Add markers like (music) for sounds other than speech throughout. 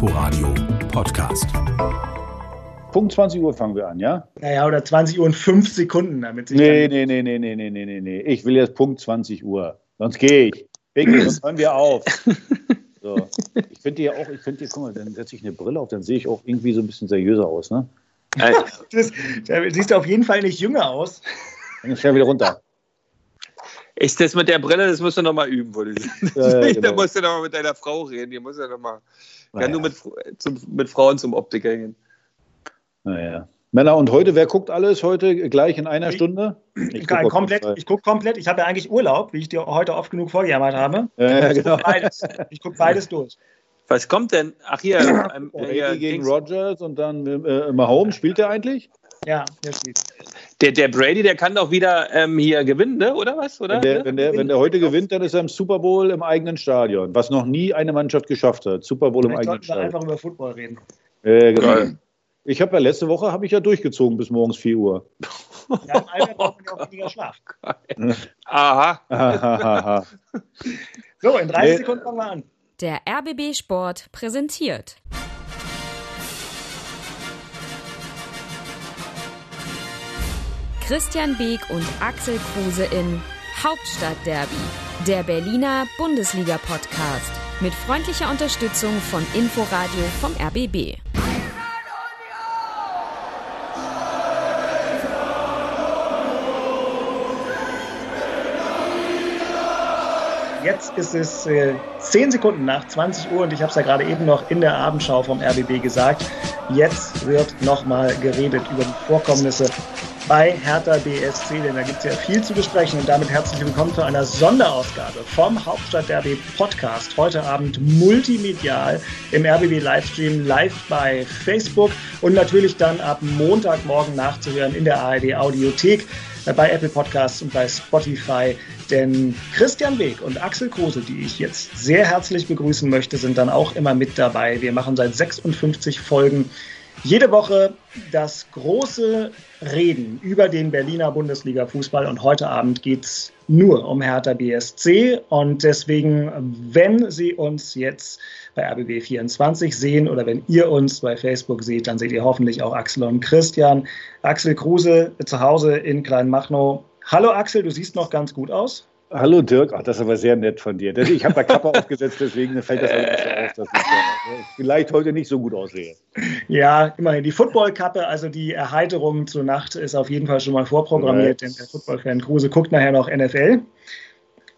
Inforadio Podcast. Punkt 20 Uhr fangen wir an, ja? Naja, oder 20 Uhr und 5 Sekunden, damit sich. Nee, nee, nee, nee, nee, nee, nee, nee, nee. Ich will jetzt Punkt 20 Uhr. Sonst gehe ich. Vicky, sonst hören wir auf. (laughs) So. Ich finde ja auch, ich finde dir, guck mal, dann setze ich eine Brille auf, dann sehe ich auch irgendwie so ein bisschen seriöser aus, ne? (laughs) das, da siehst du auf jeden Fall nicht jünger aus. Dann schnell wieder runter. Ist das mit der Brille, das musst du nochmal üben, würde ich sagen. Ja, ja, (laughs) genau. Da musst du nochmal mit deiner Frau reden. Die muss ja nochmal. Kann Naja. du mit, zum, mit Frauen zum Optiker gehen. Naja. Männer, und heute, wer guckt alles heute gleich in einer Ich- Stunde? Ich, guck auf komplett, ich gucke komplett. Ich habe ja eigentlich Urlaub, wie ich dir heute oft genug vorgejammert habe. Ja, Ich genau. gucke beides. Ich gucke beides (laughs) durch. Was kommt denn? Ach hier, ähm, gegen. Rogers und dann äh, Mahomes. Spielt der eigentlich? Ja, der spielt. der, der Brady, der kann doch wieder ähm, hier gewinnen, ne? oder was? Oder? Wenn der, wenn, der, wenn der heute gewinnt, dann ist er im Super Bowl im eigenen Stadion. Was noch nie eine Mannschaft geschafft hat. Super Bowl im Vielleicht eigenen sollten wir Stadion. einfach über Football reden. Äh, genau. Geil. Ich habe ja letzte Woche habe ich ja durchgezogen bis morgens 4 Uhr. Ja, Im Alter braucht man ja auch weniger Schlaf. (laughs) Aha. So, in 30 Nee. Sekunden fangen wir an. Der RBB Sport präsentiert. Christian Beek und Axel Kruse in Hauptstadtderby, der Berliner Bundesliga-Podcast. Mit freundlicher Unterstützung von Inforadio vom RBB. Jetzt ist es äh, 10 Sekunden nach 20 Uhr und ich habe es ja gerade eben noch in der Abendschau vom RBB gesagt. Jetzt wird nochmal geredet über die Vorkommnisse bei Hertha BSC, denn da gibt es ja viel zu besprechen. Und damit herzlich willkommen zu einer Sonderausgabe vom Hauptstadt-Derby Podcast. Heute Abend multimedial im RBB Livestream live bei Facebook und natürlich dann ab Montagmorgen nachzuhören in der ARD Audiothek äh, bei Apple Podcasts und bei Spotify. Denn Christian Weg und Axel Kruse, die ich jetzt sehr herzlich begrüßen möchte, sind dann auch immer mit dabei. Wir machen seit 56 Folgen jede Woche das große Reden über den Berliner Bundesliga-Fußball und heute Abend geht es nur um Hertha BSC und deswegen, wenn Sie uns jetzt bei RBB24 sehen oder wenn ihr uns bei Facebook seht, dann seht ihr hoffentlich auch Axel und Christian. Axel Kruse zu Hause in Kleinmachnow. Hallo Axel, du siehst noch ganz gut aus. Hallo Dirk, Ach, das ist aber sehr nett von dir. Ich habe da Kappe (laughs) aufgesetzt, deswegen fällt das immer so auf, dass ich äh, vielleicht heute nicht so gut aussehe. Ja, immerhin. Die Footballkappe, also die Erheiterung zur Nacht, ist auf jeden Fall schon mal vorprogrammiert, denn der Footballfan Kruse guckt nachher noch NFL.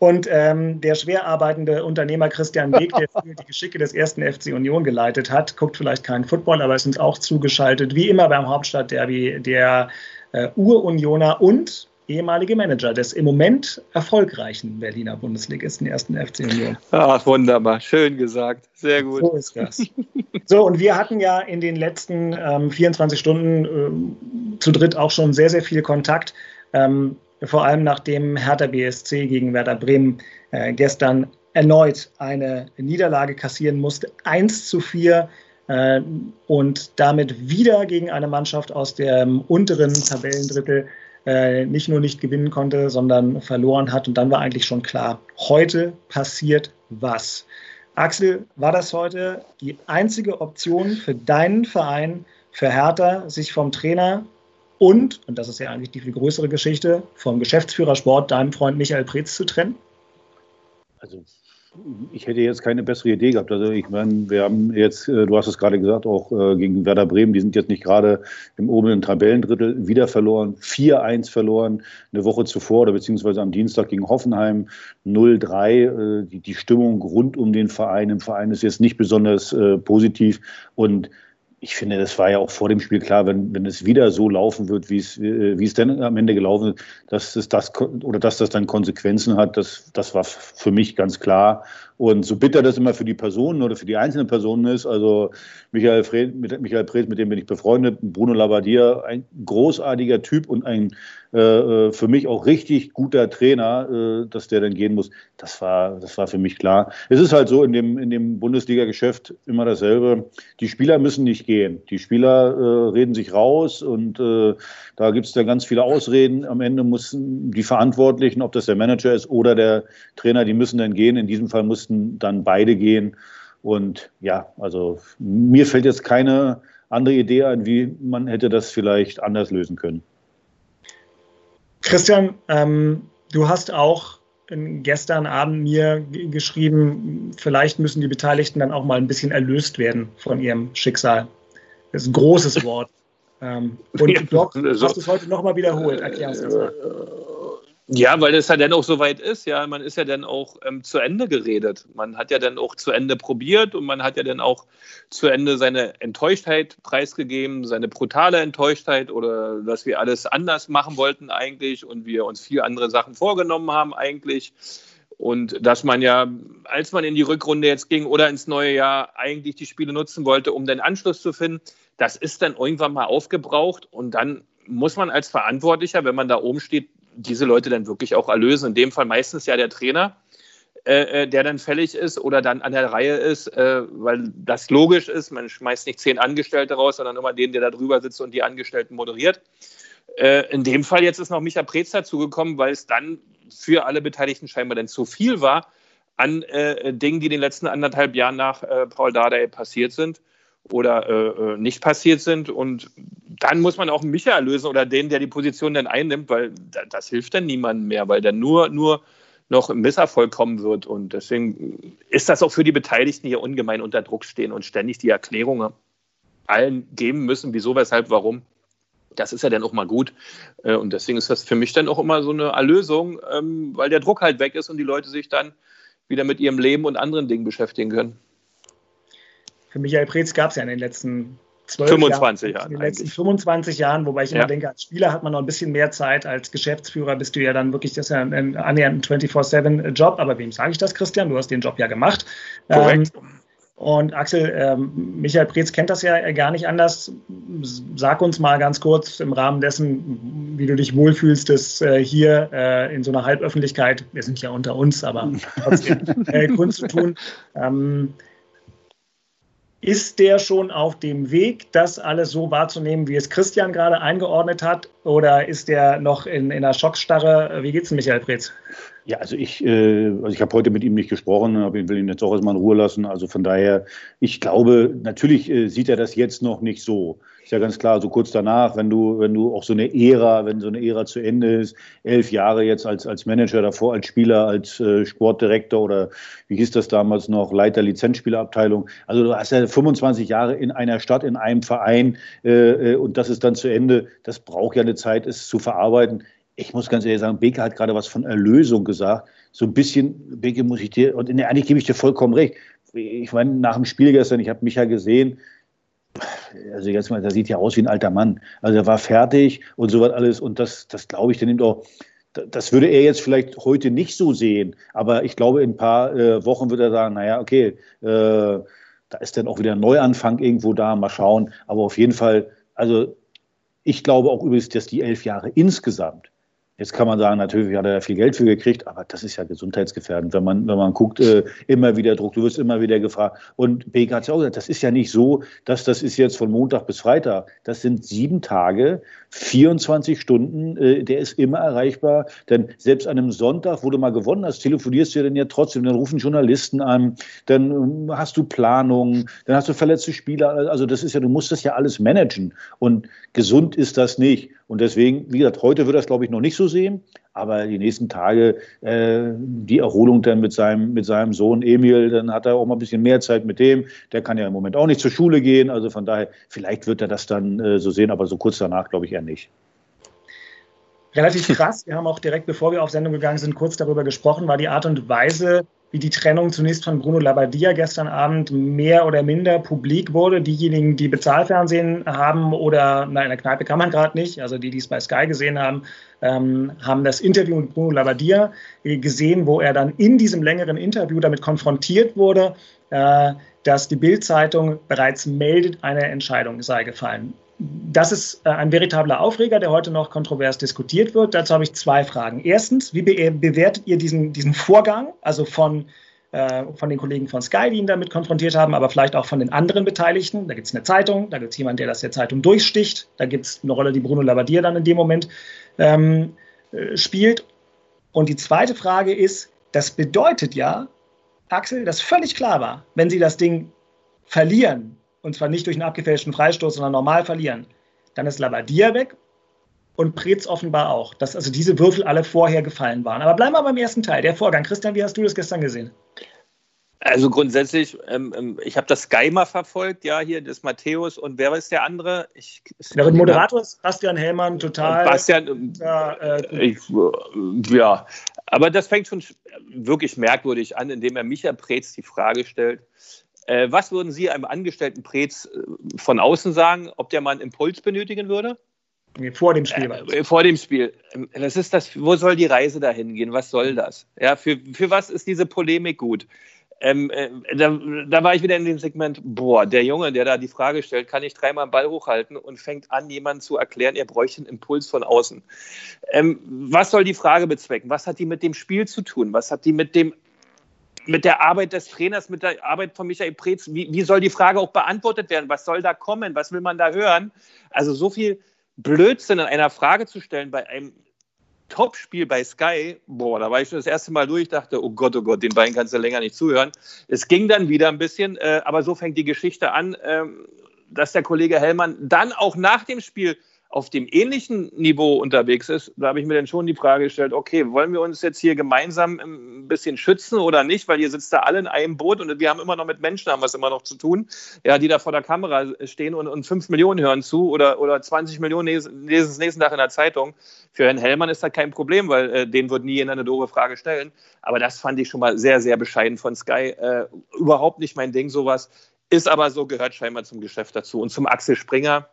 Und ähm, der schwer arbeitende Unternehmer Christian Weg, der die Geschicke des ersten FC Union geleitet hat, guckt vielleicht keinen Football, aber ist uns auch zugeschaltet, wie immer beim Hauptstadtderby, der äh, Urunioner und ehemalige Manager des im Moment erfolgreichen Berliner Bundesligisten ersten FC Union. Ach, wunderbar. Schön gesagt. Sehr gut. So ist das. So, und wir hatten ja in den letzten ähm, 24 Stunden ähm, zu dritt auch schon sehr, sehr viel Kontakt. Ähm, vor allem nachdem Hertha BSC gegen Werder Bremen äh, gestern erneut eine Niederlage kassieren musste. 1 zu 4 äh, und damit wieder gegen eine Mannschaft aus dem unteren Tabellendrittel äh, nicht nur nicht gewinnen konnte, sondern verloren hat. Und dann war eigentlich schon klar, heute passiert was. Axel, war das heute die einzige Option für deinen Verein, für Hertha, sich vom Trainer und, und das ist ja eigentlich die viel größere Geschichte, vom Geschäftsführer Sport, deinem Freund Michael Preetz zu trennen? Also ich hätte jetzt keine bessere Idee gehabt. Also ich meine, wir haben jetzt, äh, du hast es gerade gesagt, auch äh, gegen Werder Bremen, die sind jetzt nicht gerade im oberen Tabellendrittel wieder verloren, 4-1 verloren, eine Woche zuvor oder beziehungsweise am Dienstag gegen Hoffenheim 0-3. Äh, die, Stimmung rund um den Verein im Verein ist jetzt nicht besonders positiv und ich finde, das war ja auch vor dem Spiel klar, wenn, wenn es wieder so laufen wird, wie es, äh, wie es denn am Ende gelaufen ist, dass es das oder dass das dann Konsequenzen hat, das, das war für mich ganz klar. Und so bitter das immer für die Personen oder für die einzelnen Personen ist, also Michael Fred, mit Michael Fred, mit dem bin ich befreundet, Bruno Labbadia, ein großartiger Typ und ein äh, für mich auch richtig guter Trainer, äh, dass der dann gehen muss, das war, das war für mich klar. Es ist halt so in dem, in dem Bundesliga-Geschäft immer dasselbe. Die Spieler müssen nicht gehen. Die Spieler äh, reden sich raus und äh, da gibt es dann ganz viele Ausreden. Am Ende müssen die Verantwortlichen, ob das der Manager ist oder der Trainer, die müssen dann gehen. In diesem Fall mussten dann beide gehen. Und ja, also mir fällt jetzt keine andere Idee ein, wie man hätte das vielleicht anders lösen können. Christian, ähm, du hast auch gestern Abend mir geschrieben, vielleicht müssen die Beteiligten dann auch mal ein bisschen erlöst werden von ihrem Schicksal. Das ist ein großes Wort. Ähm, und Doc, hast du es heute nochmal wiederholt? Erklär uns das mal. Ja, weil es ja dann auch so weit ist, ja, man ist ja dann auch ähm, zu Ende geredet. Man hat ja dann auch zu Ende probiert und man hat ja dann auch zu Ende seine Enttäuschtheit preisgegeben, seine brutale Enttäuschtheit oder dass wir alles anders machen wollten eigentlich und wir uns viel andere Sachen vorgenommen haben eigentlich. Und dass man ja, als man in die Rückrunde jetzt ging oder ins neue Jahr, eigentlich die Spiele nutzen wollte, um den Anschluss zu finden, das ist dann irgendwann mal aufgebraucht und dann muss man als Verantwortlicher, wenn man da oben steht, diese Leute dann wirklich auch erlösen. In dem Fall meistens ja der Trainer, äh, äh, der dann fällig ist oder dann an der Reihe ist, äh, weil das logisch ist. Man schmeißt nicht zehn Angestellte raus, sondern immer den, der da drüber sitzt und die Angestellten moderiert. Äh, in dem Fall jetzt ist noch Micha Preetz dazugekommen, weil es dann für alle Beteiligten scheinbar dann zu viel war an äh, Dingen, die in den letzten anderthalb Jahren nach äh, Paul Dardai passiert sind oder äh, nicht passiert sind. Und dann muss man auch Micha lösen oder den, der die Position dann einnimmt, weil das hilft dann niemandem mehr, weil dann nur, nur noch im Misserfolg kommen wird. Und deswegen ist das auch für die Beteiligten hier ungemein unter Druck stehen und ständig die Erklärungen allen geben müssen, wieso, weshalb, warum. Das ist ja dann auch mal gut. Äh, und deswegen ist das für mich dann auch immer so eine Erlösung, ähm, weil der Druck halt weg ist und die Leute sich dann wieder mit ihrem Leben und anderen Dingen beschäftigen können. Für Michael Preetz gab es ja in den letzten 12 25 Jahren. In den letzten 25 Jahren, wobei ich immer denke, als Spieler hat man noch ein bisschen mehr Zeit, als Geschäftsführer bist du ja dann wirklich, das ist ja ein, annähernd ein 24-7-Job. Aber wem sage ich das, Christian? Du hast den Job ja gemacht. Korrekt. Ähm, und Axel, ähm, Michael Preetz kennt das ja gar nicht anders. Sag uns mal ganz kurz im Rahmen dessen, wie du dich wohlfühlst, das äh, hier äh, in so einer Halböffentlichkeit, wir sind ja unter uns, aber trotzdem (laughs) äh, Kunst zu tun. Ähm, ist der schon auf dem Weg, das alles so wahrzunehmen, wie es Christian gerade eingeordnet hat? Oder ist der noch in, in einer Schockstarre? Wie geht's denn, Michael Preetz? Ja, also ich, äh, also ich habe heute mit ihm nicht gesprochen, aber ich will ihn jetzt auch erstmal in Ruhe lassen. Also von daher, ich glaube, natürlich äh, sieht er das jetzt noch nicht so. Ist ja ganz klar, so kurz danach, wenn du, wenn du auch so eine Ära, wenn so eine Ära zu Ende ist, elf Jahre jetzt als, als Manager davor, als Spieler, als äh, Sportdirektor oder wie hieß das damals noch, Leiter Lizenzspielerabteilung. Also du hast ja 25 Jahre in einer Stadt, in einem Verein äh, äh, und das ist dann zu Ende. Das braucht ja eine Zeit, es zu verarbeiten. Ich muss ganz ehrlich sagen, Beke hat gerade was von Erlösung gesagt. So ein bisschen, Beke muss ich dir, und eigentlich gebe ich dir vollkommen recht. Ich meine, nach dem Spiel gestern, ich habe mich ja gesehen, also jetzt mal, der sieht ja aus wie ein alter Mann. Also er war fertig und so was alles. Und das, das glaube ich, der nimmt auch, das würde er jetzt vielleicht heute nicht so sehen. Aber ich glaube, in ein paar äh, Wochen wird er sagen, naja, okay, äh, da ist dann auch wieder ein Neuanfang irgendwo da, mal schauen. Aber auf jeden Fall, also ich glaube auch übrigens, dass die elf Jahre insgesamt Jetzt kann man sagen, natürlich hat er da viel Geld für gekriegt, aber das ist ja gesundheitsgefährdend, wenn man, wenn man guckt, äh, immer wieder Druck, du wirst immer wieder gefragt. Und Beek hat ja auch gesagt, das ist ja nicht so, dass das ist jetzt von Montag bis Freitag. Das sind sieben Tage, 24 Stunden, äh, der ist immer erreichbar. Denn selbst an einem Sonntag, wo du mal gewonnen hast, telefonierst du ja dann ja trotzdem, dann rufen Journalisten an, dann ähm, hast du Planungen, dann hast du verletzte Spieler. Also das ist ja, du musst das ja alles managen. Und gesund ist das nicht. Und deswegen, wie gesagt, heute wird das, glaube ich, noch nicht so sehen. Aber die nächsten Tage, äh, die Erholung dann mit seinem, mit seinem Sohn Emil, dann hat er auch mal ein bisschen mehr Zeit mit dem. Der kann ja im Moment auch nicht zur Schule gehen. Also von daher, vielleicht wird er das dann äh, so sehen, aber so kurz danach glaube ich eher nicht. Relativ krass. Wir haben auch direkt, bevor wir auf Sendung gegangen sind, kurz darüber gesprochen, war die Art und Weise, wie die Trennung zunächst von Bruno Labbadia gestern Abend mehr oder minder publik wurde. Diejenigen, die Bezahlfernsehen haben oder na, in der Kneipe kann man gerade nicht, also die, die es bei Sky gesehen haben, ähm, haben das Interview mit Bruno Labbadia gesehen, wo er dann in diesem längeren Interview damit konfrontiert wurde, äh, dass die Bildzeitung bereits meldet, eine Entscheidung sei gefallen. Das ist äh, ein veritabler Aufreger, der heute noch kontrovers diskutiert wird. Dazu habe ich zwei Fragen. Erstens, wie be bewertet ihr diesen, diesen Vorgang, also von, äh, von den Kollegen von Sky, die ihn damit konfrontiert haben, aber vielleicht auch von den anderen Beteiligten? Da gibt es eine Zeitung, da gibt es jemanden, der das der Zeitung durchsticht, da gibt es eine Rolle, die Bruno Labbadia dann in dem Moment ähm, äh, spielt. Und die zweite Frage ist, das bedeutet ja, Axel, dass völlig klar war, wenn sie das Ding verlieren, und zwar nicht durch einen abgefälschten Freistoß, sondern normal verlieren, dann ist Labadia weg und Preetz offenbar auch, dass also diese Würfel alle vorher gefallen waren. Aber bleiben wir beim ersten Teil, der Vorgang. Christian, wie hast du das gestern gesehen? Also grundsätzlich, ähm, ähm ich habe das Sky mal verfolgt, ja, hier das Matthäus und wer ist der andere? Ich, der Moderator ist Bastian Hellmann, total. Bastian, äh, ich, äh, ja, aber das fängt schon wirklich merkwürdig an, indem er Micha Preetz die Frage stellt, äh, was würden Sie einem Angestellten Preetz äh, von außen sagen, ob der mal einen Impuls benötigen würde? Nee, vor dem Spiel. Äh, vor dem Spiel. Das ist das, wo soll die Reise dahin gehen? Was soll das? Ja, für, für was ist diese Polemik gut? Ähm, äh, da, da, war ich wieder in dem Segment, boah, der Junge, der da die Frage stellt, kann ich dreimal den Ball hochhalten und fängt an, jemandem zu erklären, er bräuchte einen Impuls von außen. Ähm, was soll die Frage bezwecken? Was hat die mit dem Spiel zu tun? Was hat die mit dem mit der Arbeit des Trainers, mit der Arbeit von Michael Preetz, wie, wie soll die Frage auch beantwortet werden? Was soll da kommen? Was will man da hören? Also so viel Blödsinn in einer Frage zu stellen bei einem Topspiel bei Sky, boah, da war ich schon das erste Mal durch, dachte, oh Gott, oh Gott, den beiden kannst du länger nicht zuhören. Es ging dann wieder ein bisschen, äh, aber so fängt die Geschichte an, äh, dass der Kollege Hellmann dann auch nach dem Spiel auf dem ähnlichen Niveau unterwegs ist, da habe ich mir dann schon die Frage gestellt, okay, wollen wir uns jetzt hier gemeinsam ein bisschen schützen oder nicht, weil ihr sitzt da alle in einem Boot und wir haben immer noch mit Menschen, haben es immer noch zu tun, ja, die da vor der Kamera stehen und, und 5 Millionen hören zu oder, oder 20 Millionen lesen es nächsten Tag in der Zeitung. Für Herrn Hellmann ist das kein Problem, weil äh, den wird nie jemand eine doofe Frage stellen. Aber das fand ich schon mal sehr, sehr bescheiden von Sky. Äh, überhaupt nicht mein Ding, sowas. Ist aber so, gehört scheinbar zum Geschäft dazu. Und zum Axel Springer,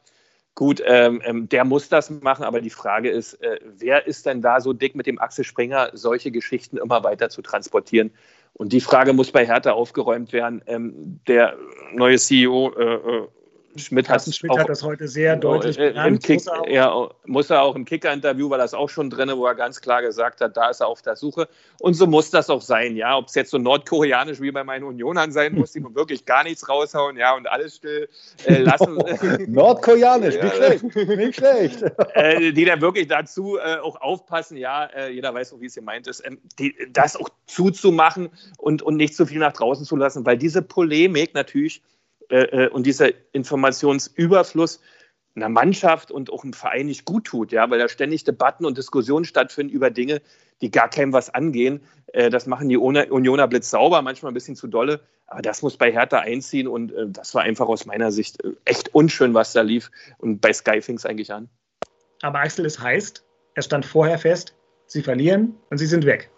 Gut, ähm, ähm, der muss das machen, aber die Frage ist, äh, wer ist denn da so dick mit dem Axel Springer, solche Geschichten immer weiter zu transportieren? Und die Frage muss bei Hertha aufgeräumt werden. Ähm, der neue CEO äh, Schmidt, hat, Schmidt auch, hat das heute sehr deutlich benannt. Kick, muss, er ja, muss er auch im Kicker-Interview, war das auch schon drin, wo er ganz klar gesagt hat, da ist er auf der Suche. Und so muss das auch sein, ja. Ob es jetzt so nordkoreanisch wie bei meinen Unionern sein muss, die (laughs) nun wirklich gar nichts raushauen, ja, und alles still äh, (laughs) lassen. nordkoreanisch, nicht schlecht, nicht schlecht. (laughs) äh, die dann wirklich dazu äh, auch aufpassen, ja, äh, jeder weiß auch, wie es gemeint ist, ähm, die, das auch zuzumachen und, und nicht zu viel nach draußen zu lassen, weil diese Polemik natürlich äh, äh, und dieser Informationsüberfluss einer Mannschaft und auch einem Verein nicht gut tut, ja, weil da ständig Debatten und Diskussionen stattfinden über Dinge, die gar keinem was angehen. Äh, das machen die Unioner blitzsauber, manchmal ein bisschen zu dolle, aber das muss bei Hertha einziehen und äh, das war einfach aus meiner Sicht äh, echt unschön, was da lief und bei Sky fing es eigentlich an. Aber Axel, es heißt, es stand vorher fest, sie verlieren und sie sind weg.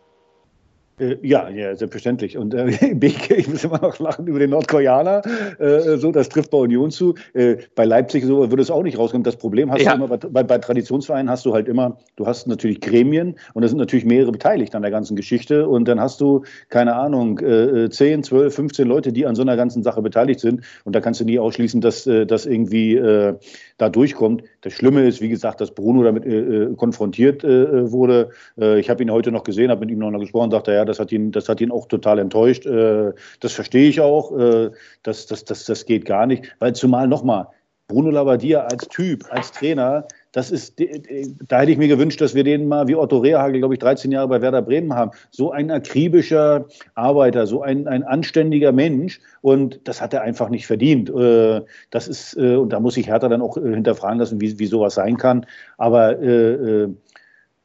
Äh, ja, ja, selbstverständlich. Und äh, (laughs) ich muss immer noch lachen über den Nordkoreaner. Äh, so, das trifft bei Union zu. Äh, bei Leipzig so würde es auch nicht rauskommen. Das Problem hast ja. du immer bei, bei, Traditionsvereinen hast du halt immer, du hast natürlich Gremien und da sind natürlich mehrere beteiligt an der ganzen Geschichte. Und dann hast du, keine Ahnung, äh, 10, 12, 15 Leute, die an so einer ganzen Sache beteiligt sind. Und da kannst du nie ausschließen, dass äh, das irgendwie äh, da durchkommt. Das Schlimme ist, wie gesagt, dass Bruno damit äh, äh konfrontiert äh, wurde. Äh, ich habe ihn heute noch gesehen, habe mit ihm noch gesprochen, dachte, ja, das hat ihn, das hat ihn auch total enttäuscht. Äh, das verstehe ich auch. Äh, das, das, das, das geht gar nicht. Weil zumal nochmal, Bruno Labbadia als Typ, als Trainer, das ist, da hätte ich mir gewünscht, dass wir den mal wie Otto Rehagel, glaube ich, 13 Jahre bei Werder Bremen haben. So ein akribischer Arbeiter, so ein, ein anständiger Mensch. Und das hat er einfach nicht verdient. Äh, das ist, und da muss sich Hertha dann auch hinterfragen lassen, wie, wie sowas sein kann. Aber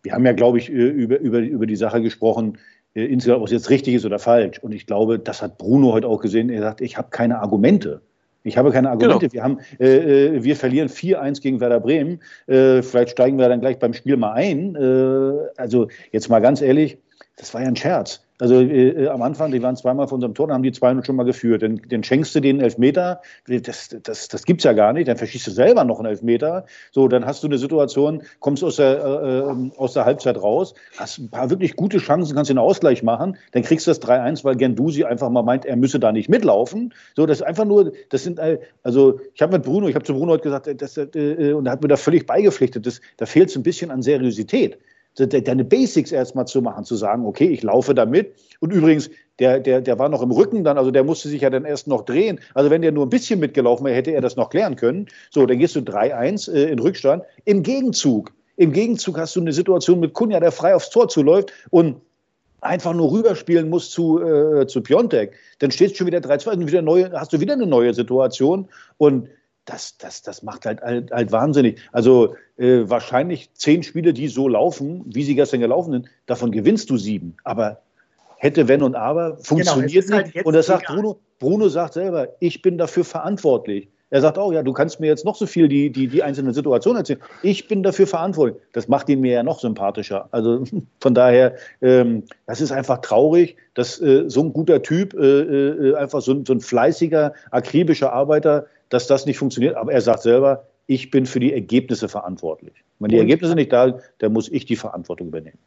wir haben ja, glaube ich, über, über, über die Sache gesprochen, insgesamt, ob es jetzt richtig ist oder falsch. Und ich glaube, das hat Bruno heute auch gesehen. Er sagt, ich habe keine Argumente. Ich habe keine Argumente. Genau. Wir, haben, äh, äh wir verlieren 4-1 gegen Werder Bremen. Äh, vielleicht steigen wir dann gleich beim Spiel mal ein. Äh, also jetzt mal ganz ehrlich, das war ja ein Scherz. Also äh, äh, am Anfang, die waren zweimal vor unserem Tor, dann haben die 200 schon mal geführt. Dann, dann schenkst du den Elfmeter, das, das, das gibt's ja gar nicht, dann verschießt du selber noch einen Elfmeter. So, dann hast du eine Situation, kommst aus der, äh, ähm, aus der Halbzeit raus, hast ein paar wirklich gute Chancen, kannst den Ausgleich machen, dann kriegst du das 3-1, weil Gendusi einfach mal meint, er müsse da nicht mitlaufen. So, das ist einfach nur, das sind, äh, also ich habe mit Bruno, ich habe zu Bruno heute gesagt, das, äh, und er hat mir da völlig beigepflichtet, das, da fehlt es ein bisschen an Seriosität deine Basics erstmal zu machen, zu sagen, okay, ich laufe da mit. Und übrigens, der, der, der war noch im Rücken dann, also der musste sich ja dann erst noch drehen. Also wenn der nur ein bisschen mitgelaufen wäre, hätte er das noch klären können. So, dann gehst du 3-1 äh, in Rückstand. Im Gegenzug, im Gegenzug hast du eine Situation mit Kunja, der frei aufs Tor zuläuft und einfach nur rüberspielen musst zu, äh, zu Piontek, dann steht schon wieder 3-2, wieder neue, hast du wieder eine neue Situation und das, das, das macht halt, halt, halt wahnsinnig. Also äh, wahrscheinlich zehn Spiele, die so laufen, wie sie gestern gelaufen sind, davon gewinnst du sieben. Aber hätte, wenn und aber, funktioniert genau, nicht. Halt und das sagt Bruno, Bruno sagt selber, ich bin dafür verantwortlich. Er sagt auch, ja, du kannst mir jetzt noch so viel die, die, die einzelnen Situationen erzählen. Ich bin dafür verantwortlich. Das macht ihn mir ja noch sympathischer. Also (laughs) von daher, ähm, das ist einfach traurig, dass äh, so ein guter Typ, äh, äh, einfach so so ein fleißiger, akribischer Arbeiter, dass das nicht funktioniert. Aber er sagt selber, ich bin für die Ergebnisse verantwortlich. Wenn die Ergebnisse nicht da sind, dann muss ich die Verantwortung übernehmen.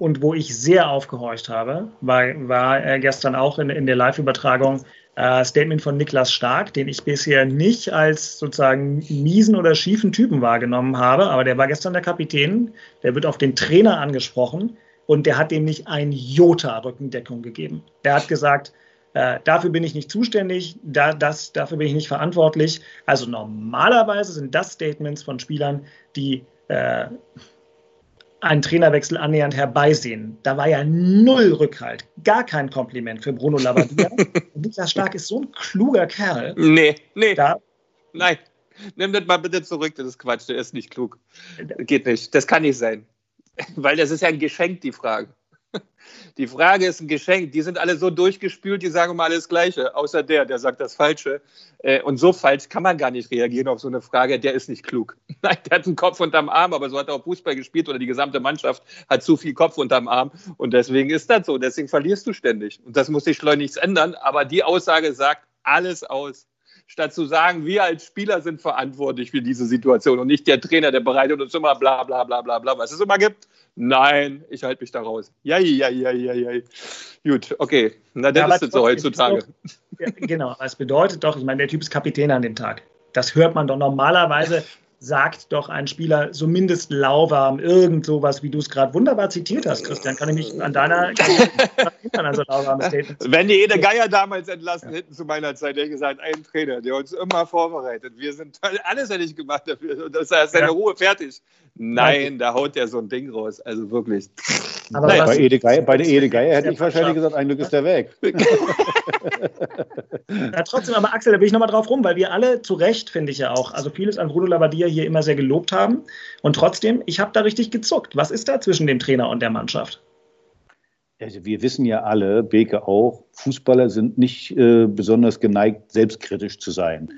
Und wo ich sehr aufgehorcht habe, war, war gestern auch in, in der Live-Übertragung äh, Statement von Niklas Stark, den ich bisher nicht als sozusagen miesen oder schiefen Typen wahrgenommen habe, aber der war gestern der Kapitän, der wird auf den Trainer angesprochen und der hat dem nicht ein Jota Rückendeckung gegeben. Der hat gesagt, äh, dafür bin ich nicht zuständig, da, das, dafür bin ich nicht verantwortlich. Also normalerweise sind das Statements von Spielern, die äh, einen Trainerwechsel annähernd herbeisehen. Da war ja null Rückhalt, gar kein Kompliment für Bruno Labbadia. (laughs) Niklas Stark ist so ein kluger Kerl. Nee, nee. Da, Nein, nimm das mal bitte zurück, das ist Quatsch, der ist nicht klug. Geht nicht, das kann nicht sein. (laughs) Weil das ist ja ein Geschenk, die Frage. Die Frage ist ein Geschenk. Die sind alle so durchgespült, die sagen immer alles Gleiche, außer der, der sagt das Falsche. Äh, und so falsch kann man gar nicht reagieren auf so eine Frage. Der ist nicht klug. (laughs) Nein, der hat einen Kopf unterm Arm, aber so hat er auch Fußball gespielt oder die gesamte Mannschaft hat zu viel Kopf unterm Arm. Und deswegen ist das so. Deswegen verlierst du ständig. Und das muss sich schleunigst ändern. Aber die Aussage sagt alles aus statt zu sagen, wir als Spieler sind verantwortlich für diese Situation und nicht der Trainer, der bereitet uns immer bla bla bla bla bla, was es immer gibt. Nein, ich halte mich da raus. Ja, ja, ja, ja, ja. Gut, okay. Na, dann ja, ist es so heutzutage. Doch, ja, genau, es bedeutet doch, ich meine, der Typ ist Kapitän an dem Tag. Das hört man doch normalerweise sagt doch ein Spieler zumindest lauwarm, irgend sowas, wie du es gerade wunderbar zitiert hast, Christian. Kann ich mich an deiner an so lauwarmes Statement Wenn die Ede Geier damals entlassen hätten zu meiner Zeit, hätte ich gesagt, ein Trainer, der uns immer vorbereitet. Wir sind (laughs) alles hätte ich gemacht dafür. Und das ist seine ja. Ruhe fertig. Nein, da haut der so ein Ding raus. Also wirklich. Aber bei, Ede Geier, bei der Ede Geier hätte ich wahrscheinlich gesagt, ein Glück ist der weg. (laughs) ja, trotzdem, aber Axel, da bin ich nochmal drauf rum, weil wir alle zu Recht, finde ich ja auch, also vieles an Bruno Labbadia hier immer sehr gelobt haben. Und trotzdem, ich habe da richtig gezuckt. Was ist da zwischen dem Trainer und der Mannschaft? Also wir wissen ja alle, Beke auch, Fußballer sind nicht äh, besonders geneigt, selbstkritisch zu sein.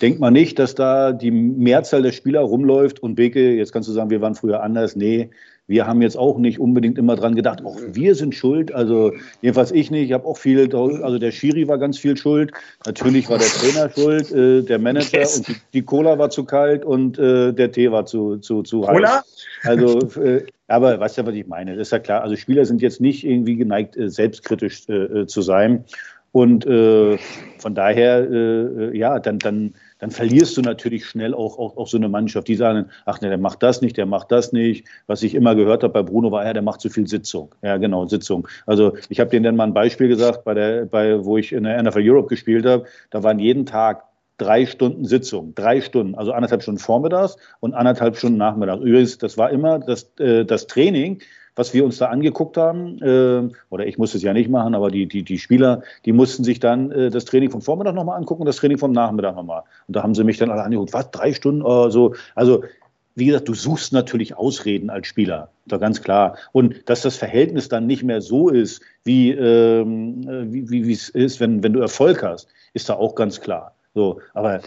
Denkt man nicht, dass da die Mehrzahl der Spieler rumläuft und Beke, jetzt kannst du sagen, wir waren früher anders. Nee, wir haben jetzt auch nicht unbedingt immer dran gedacht, auch wir sind schuld. Also jedenfalls ich nicht. Ich habe auch viel, also der Schiri war ganz viel schuld. Natürlich war der Trainer schuld, äh, der Manager yes. und die, die, Cola war zu kalt und äh, der Tee war zu, zu, zu heiß. Cola? Also, äh, aber weißt du, was ich meine? Das ist ja klar. Also Spieler sind jetzt nicht irgendwie geneigt, äh, selbstkritisch äh, äh, zu sein. Und von daher, ja, dann, dann dann verlierst du natürlich schnell auch, auch, auch so eine Mannschaft, die sagen, ach ne, der macht das nicht, der macht das nicht. Was ich immer gehört habe bei Bruno war, ja, der macht zu viel Sitzung. Ja, genau, Sitzung. Also ich habe denen dann mal ein Beispiel gesagt, bei der, bei, wo ich in der NFL Europe gespielt habe, da waren jeden Tag drei Stunden Sitzung, drei Stunden, also anderthalb Stunden vormittags und anderthalb Stunden nachmittags. Übrigens, das war immer das, äh, das Training, was wir uns da angeguckt haben, äh, oder ich musste es ja nicht machen, aber die, die, die Spieler, die mussten sich dann äh, das Training vom Vormittag nochmal angucken und das Training vom Nachmittag nochmal. Und da haben sie mich dann alle angeguckt, was, drei Stunden oder so. Also, wie gesagt, du suchst natürlich Ausreden als Spieler, da ganz klar. Und dass das Verhältnis dann nicht mehr so ist, wie, ähm, wie, wie es ist, wenn, wenn du Erfolg hast, ist da auch ganz klar. So, aber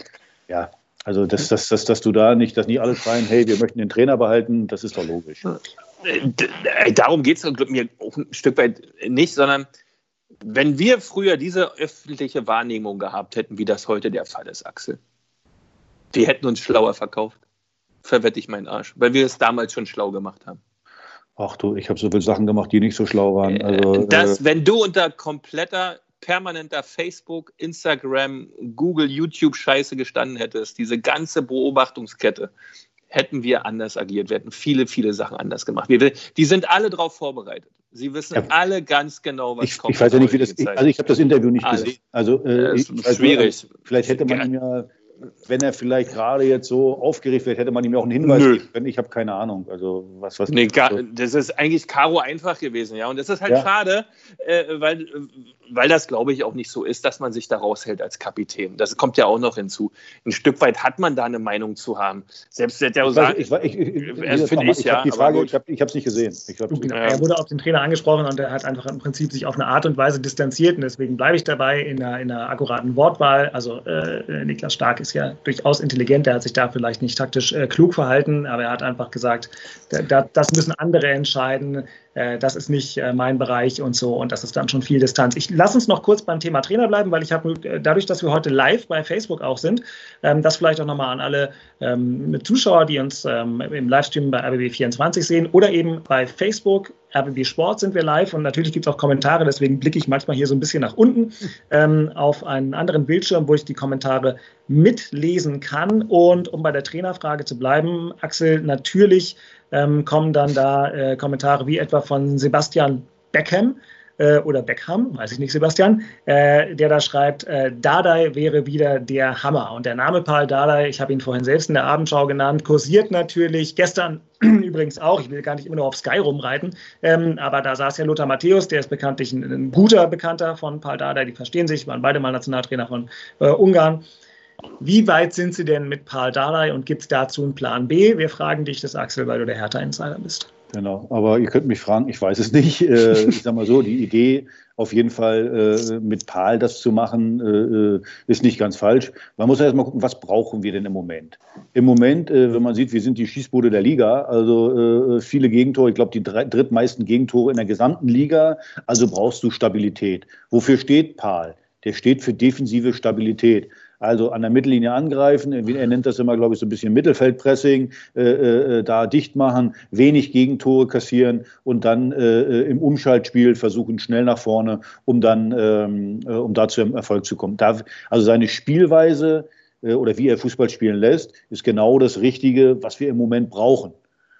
ja, also dass, dass, dass, dass du da nicht, dass nicht alle schreien, hey, wir möchten den Trainer behalten, das ist doch logisch. Äh, darum geht es mir auch ein Stück weit nicht, sondern wenn wir früher diese öffentliche Wahrnehmung gehabt hätten, wie das heute der Fall ist, Axel, wir hätten uns schlauer verkauft. Verwette ich meinen Arsch, weil wir es damals schon schlau gemacht haben. Ach du, ich habe so viele Sachen gemacht, die nicht so schlau waren. Äh, also, das, äh, wenn du unter kompletter, permanenter Facebook, Instagram, Google, YouTube-Scheiße gestanden hättest, diese ganze Beobachtungskette, hätten wir anders agiert. Wir hätten viele, viele Sachen anders gemacht. Wir, die sind alle darauf vorbereitet. Sie wissen ja. alle ganz genau, was ich, kommt. Ich weiß ja nicht, wie das. Ich, also ich habe das Interview nicht alles. gesehen. Also äh, schwierig. Also, vielleicht hätte man ihm ja wenn er vielleicht gerade jetzt so aufgeregt wird, hätte man ihm auch einen Hinweis Nö. geben können. Ich habe keine Ahnung. Also was, was Nee, gar, das ist eigentlich Karo einfach gewesen, ja. Und das ist halt Ja. schade, äh, weil, weil das, glaube ich, auch nicht so ist, dass man sich da raushält als Kapitän. Das kommt ja auch noch hinzu. Ein Stück weit hat man da eine Meinung zu haben. Selbst der weiß, sagt, ich, ich, ich, ich, finde ich, ja, habe die Frage, ich habe es nicht gesehen. Ich glaub, Genau. Ja. Er wurde auf den Trainer angesprochen und er hat einfach im Prinzip sich auf eine Art und Weise distanziert und deswegen bleibe ich dabei in einer, in einer akkuraten Wortwahl. Also äh, Niklas Stark ist ja durchaus intelligent, der hat sich da vielleicht nicht taktisch äh, klug verhalten, aber er hat einfach gesagt, da, da, das müssen andere entscheiden, äh, das ist nicht äh, mein Bereich und so und das ist dann schon viel Distanz. Ich lass uns noch kurz beim Thema Trainer bleiben, weil ich habe äh, dadurch, dass wir heute live bei Facebook auch sind, ähm, das vielleicht auch nochmal an alle ähm, Zuschauer, die uns ähm, im Livestream bei RBB24 sehen oder eben bei Facebook. RBB Sport sind wir live und natürlich gibt es auch Kommentare, deswegen blicke ich manchmal hier so ein bisschen nach unten auf einen anderen Bildschirm, wo ich die Kommentare mitlesen kann. Und um bei der Trainerfrage zu bleiben, Axel, natürlich ähm, kommen dann da äh, Kommentare wie etwa von Sebastian Beckham äh, oder Beckham, weiß ich nicht, Sebastian, äh, der da schreibt, äh, Dardai wäre wieder der Hammer. Und der Name Paul Dardai, ich habe ihn vorhin selbst in der Abendschau genannt, kursiert natürlich. Gestern (clears throat) übrigens auch, ich will gar nicht immer nur auf Sky rumreiten, ähm, aber da saß ja Lothar Matthäus, der ist bekanntlich ein, ein guter Bekannter von Paul Dardai, die verstehen sich, waren beide mal Nationaltrainer von äh, Ungarn. Wie weit sind Sie denn mit Paul Dardai und gibt es dazu einen Plan B? Wir fragen dich das, Axel, weil du der Hertha-Insider bist. Genau, aber ihr könnt mich fragen, ich weiß es nicht. Äh, ich sag mal so, die Idee, auf jeden Fall äh, mit PAL das zu machen, äh, ist nicht ganz falsch. Man muss erst mal gucken, was brauchen wir denn im Moment? Im Moment, wenn man sieht, wir sind die Schießbude der Liga, also viele Gegentore, ich glaube die drittmeisten Gegentore in der gesamten Liga, also brauchst du Stabilität. Wofür steht PAL? Der steht für defensive Stabilität. Also an der Mittellinie angreifen, er nennt das immer, glaube ich, so ein bisschen Mittelfeldpressing, äh, äh, da dicht machen, wenig Gegentore kassieren und dann äh, im Umschaltspiel versuchen, schnell nach vorne, um dann, ähm, äh, um da zum Erfolg zu kommen. Da, also seine Spielweise äh, oder wie er Fußball spielen lässt, ist genau das Richtige, was wir im Moment brauchen.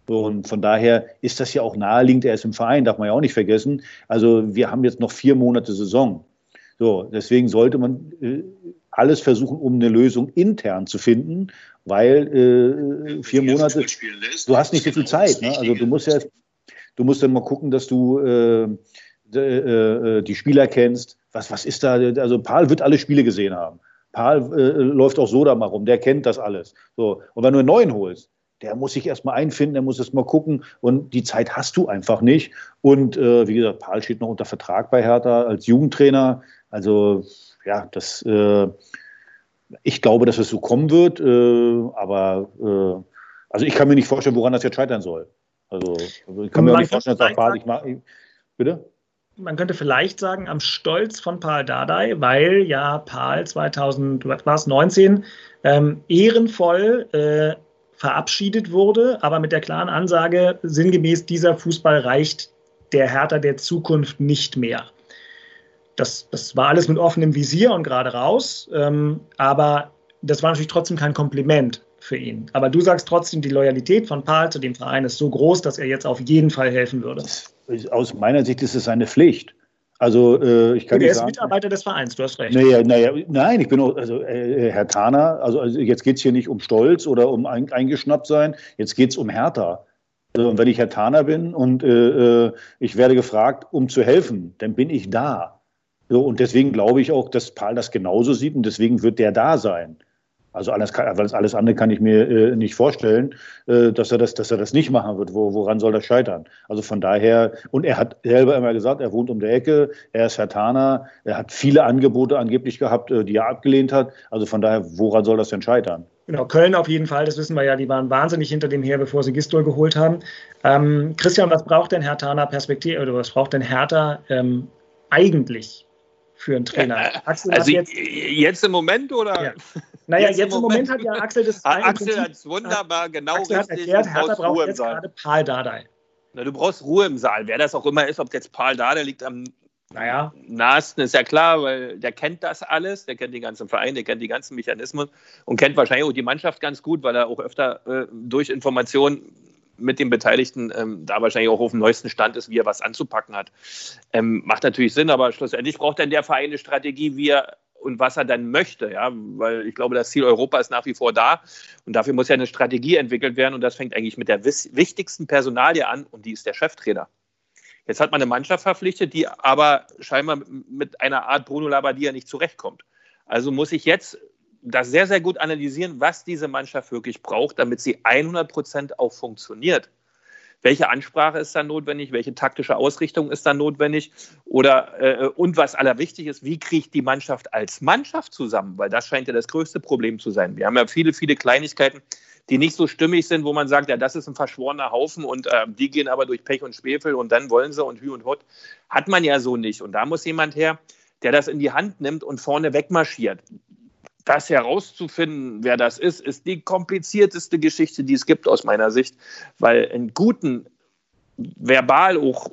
Und von daher ist das ja auch naheliegend, er ist im Verein, darf man ja auch nicht vergessen. Also wir haben jetzt noch vier Monate Saison. So, deswegen sollte man äh, alles versuchen, um eine Lösung intern zu finden, weil äh, vier Monate, du hast nicht so viel Zeit. Ne? Also du musst ja, du musst dann mal gucken, dass du äh, äh, die Spieler kennst. Was, was ist da? Also Paul wird alle Spiele gesehen haben. Paul äh, läuft auch so da mal rum, der kennt das alles. So. Und wenn du einen neuen holst, der muss sich erstmal einfinden, der muss erst mal gucken und die Zeit hast du einfach nicht. Und äh, wie gesagt, Paul steht noch unter Vertrag bei Hertha als Jugendtrainer. Also ja, das, äh, ich glaube, dass es so kommen wird, äh, aber äh, also ich kann mir nicht vorstellen, woran das jetzt scheitern soll. Also, also ich kann mir auch nicht vorstellen, dass Paul, ich mag, bitte? man könnte vielleicht sagen, am Stolz von Paul Dardai, weil ja Paul 2019 ähm, ehrenvoll äh, verabschiedet wurde, aber mit der klaren Ansage, sinngemäß, dieser Fußball reicht der Hertha der Zukunft nicht mehr. Das, das war alles mit offenem Visier und gerade raus, ähm, aber das war natürlich trotzdem kein Kompliment für ihn. Aber du sagst trotzdem, die Loyalität von Paul zu dem Verein ist so groß, dass er jetzt auf jeden Fall helfen würde. Aus meiner Sicht ist es seine Pflicht. Also äh, ich kann Und er nicht ist Mitarbeiter des Vereins, du hast recht. Naja, naja, nein, ich bin auch, also äh, Herr Taner, also, also jetzt geht es hier nicht um Stolz oder um ein, eingeschnappt sein, jetzt geht es um Hertha. Also, und wenn ich Herr Taner bin und äh, ich werde gefragt, um zu helfen, dann bin ich da. So, und deswegen glaube ich auch, dass Paul das genauso sieht und deswegen wird der da sein. Also alles, alles andere kann ich mir äh, nicht vorstellen, äh, dass, er das, dass er das nicht machen wird. Wo, woran soll das scheitern? Also von daher, und er hat selber immer gesagt, er wohnt um der Ecke, er ist Hertaner, er hat viele Angebote angeblich gehabt, äh, die er abgelehnt hat. Also von daher, woran soll das denn scheitern? Genau, Köln auf jeden Fall, das wissen wir ja, die waren wahnsinnig hinter dem her, bevor sie Gistol geholt haben. Ähm, Christian, was braucht denn Hertaner Perspektive oder was braucht denn Hertha ähm, eigentlich für einen Trainer? Axel also jetzt, jetzt, im Moment oder? Ja. Naja, jetzt, jetzt im Moment, Moment, hat ja Axel das. Axel hat es wunderbar genau Axel richtig. Hat erklärt, Hertha braucht jetzt gerade Paul Dardai. Na, du brauchst Ruhe im Saal. Wer das auch immer ist, ob jetzt Paul Dardai liegt am naja. nahesten, ist ja klar, weil der kennt das alles, der kennt den ganzen Verein, der kennt die ganzen Mechanismen und kennt wahrscheinlich auch die Mannschaft ganz gut, weil er auch öfter äh, durch Informationen mit den Beteiligten ähm, da wahrscheinlich auch auf dem neuesten Stand ist, wie er was anzupacken hat. Ähm, macht natürlich Sinn, aber schlussendlich braucht dann der Verein eine Strategie, wie er und was er dann möchte, ja, weil ich glaube, das Ziel Europa ist nach wie vor da und dafür muss ja eine Strategie entwickelt werden und das fängt eigentlich mit der wichtigsten Personalie an und die ist der Cheftrainer. Jetzt hat man eine Mannschaft verpflichtet, die aber scheinbar mit einer Art Bruno Labbadia nicht zurechtkommt. Also muss ich jetzt das sehr, sehr gut analysieren, was diese Mannschaft wirklich braucht, damit sie 100 Prozent auch funktioniert. Welche Ansprache ist dann notwendig? Welche taktische Ausrichtung ist dann notwendig? Oder äh, und was allerwichtig ist, wie kriegt die Mannschaft als Mannschaft zusammen? Weil das scheint ja das größte Problem zu sein. Wir haben ja viele, viele Kleinigkeiten, die nicht so stimmig sind, wo man sagt, ja, das ist ein verschworener Haufen und äh, die gehen aber durch Pech und Schwefel und dann wollen sie und Hü und Hot. Hat man ja so nicht. Und da muss jemand her, der das in die Hand nimmt und vorne wegmarschiert das herauszufinden, wer das ist, ist die komplizierteste Geschichte, die es gibt aus meiner Sicht, weil einen guten, verbal auch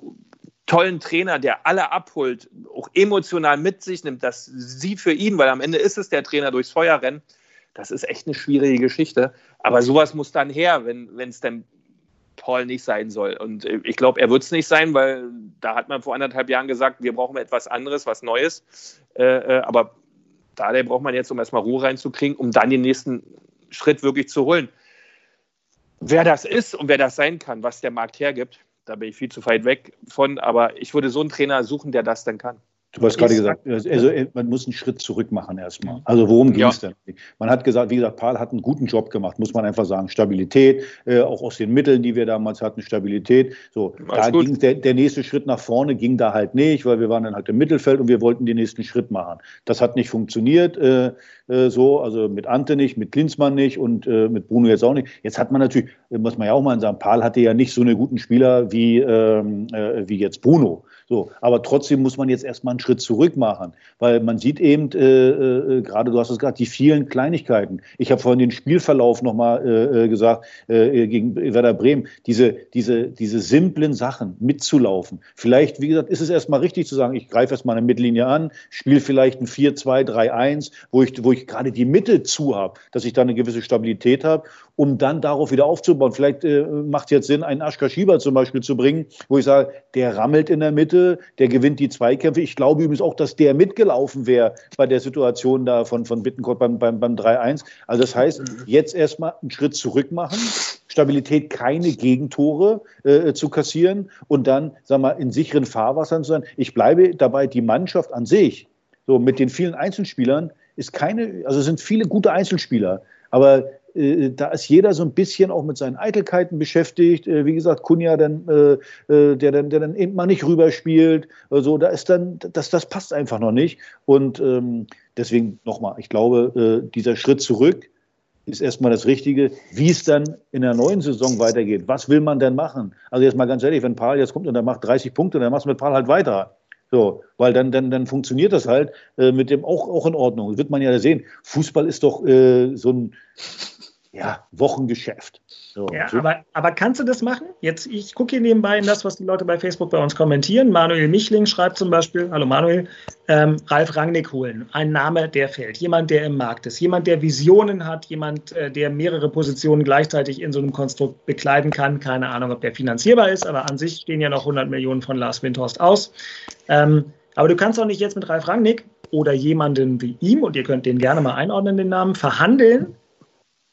tollen Trainer, der alle abholt, auch emotional mit sich nimmt, dass sie für ihn, weil am Ende ist es der Trainer durchs Feuer rennen, das ist echt eine schwierige Geschichte. Aber sowas muss dann her, wenn es denn Paul nicht sein soll. Und äh, ich glaube, er wird es nicht sein, weil da hat man vor anderthalb Jahren gesagt, wir brauchen etwas anderes, was Neues. Äh, äh aber da braucht man jetzt, um erstmal Ruhe reinzukriegen, um dann den nächsten Schritt wirklich zu holen. Wer das ist und wer das sein kann, was der Markt hergibt, da bin ich viel zu weit weg von, aber ich würde so einen Trainer suchen, der das dann kann. Du hast gerade gesagt, also äh, man muss einen Schritt zurück machen erstmal. Also worum ging es ja. denn? Man hat gesagt, wie gesagt, Paul hat einen guten Job gemacht, muss man einfach sagen. Stabilität, äh, auch aus den Mitteln, die wir damals hatten, Stabilität. So, Alles da ging der, der nächste Schritt nach vorne ging da halt nicht, weil wir waren dann halt im Mittelfeld und wir wollten den nächsten Schritt machen. Das hat nicht funktioniert. Äh, äh, so, also mit Ante nicht, mit Klinsmann nicht und äh, mit Bruno jetzt auch nicht. Jetzt hat man natürlich, muss man ja auch mal sagen, Paul hatte ja nicht so eine guten Spieler wie, ähm, äh, wie jetzt Bruno. So, aber trotzdem muss man jetzt erstmal einen Schritt zurück machen, weil man sieht eben, äh, äh, gerade du hast es gesagt, die vielen Kleinigkeiten. Ich habe vorhin den Spielverlauf nochmal äh, äh, gesagt äh, gegen Werder Bremen, diese, diese, diese simplen Sachen mitzulaufen. Vielleicht, wie gesagt, ist es erstmal richtig zu sagen, ich greife erstmal eine Mittellinie an, spiele vielleicht ein 4-2-3-1, wo ich, wo ich gerade die Mittel zu habe, dass ich da eine gewisse Stabilität habe um dann darauf wieder aufzubauen. Vielleicht äh, macht es jetzt Sinn, einen Aschka Schieber zum Beispiel zu bringen, wo ich sage, der rammelt in der Mitte, der gewinnt die Zweikämpfe. Ich glaube übrigens auch, dass der mitgelaufen wäre bei der Situation da von, von Bittencourt beim, beim, beim 3-1. Also das heißt, jetzt erstmal einen Schritt zurück machen. Stabilität, keine Gegentore äh, zu kassieren und dann, sagen wir, in sicheren Fahrwassern zu sein. Ich bleibe dabei, die Mannschaft an sich, so mit den vielen Einzelspielern, ist keine, also sind viele gute Einzelspieler, aber äh, da ist jeder so ein bisschen auch mit seinen Eitelkeiten beschäftigt. Äh, wie gesagt, Kunja, dann, äh, der, dann, der dann eben mal nicht rüberspielt. Also da ist dann, das, das passt einfach noch nicht. Und ähm, deswegen nochmal, ich glaube, dieser Schritt zurück ist erstmal das Richtige. Wie es dann in der neuen Saison weitergeht, was will man denn machen? Also jetzt mal ganz ehrlich, wenn Paul jetzt kommt und er macht 30 Punkte, dann machst du mit Paul halt weiter. So, weil dann, dann, dann funktioniert das halt äh, mit dem auch, auch in Ordnung. Das wird man ja sehen. Fußball ist doch äh, so ein ja, Wochengeschäft. So, ja, so. Aber, aber kannst du das machen? Jetzt, ich gucke hier nebenbei in das, was die Leute bei Facebook bei uns kommentieren. Manuel Michling schreibt zum Beispiel, hallo Manuel, ähm, Ralf Rangnick holen. Ein Name, der fällt. Jemand, der im Markt ist. Jemand, der Visionen hat. Jemand, äh, der mehrere Positionen gleichzeitig in so einem Konstrukt bekleiden kann. Keine Ahnung, ob der finanzierbar ist, aber an sich stehen ja noch 100 Millionen von Lars Windhorst aus. Ähm, aber du kannst auch nicht jetzt mit Ralf Rangnick oder jemanden wie ihm, und ihr könnt den gerne mal einordnen, den Namen, verhandeln,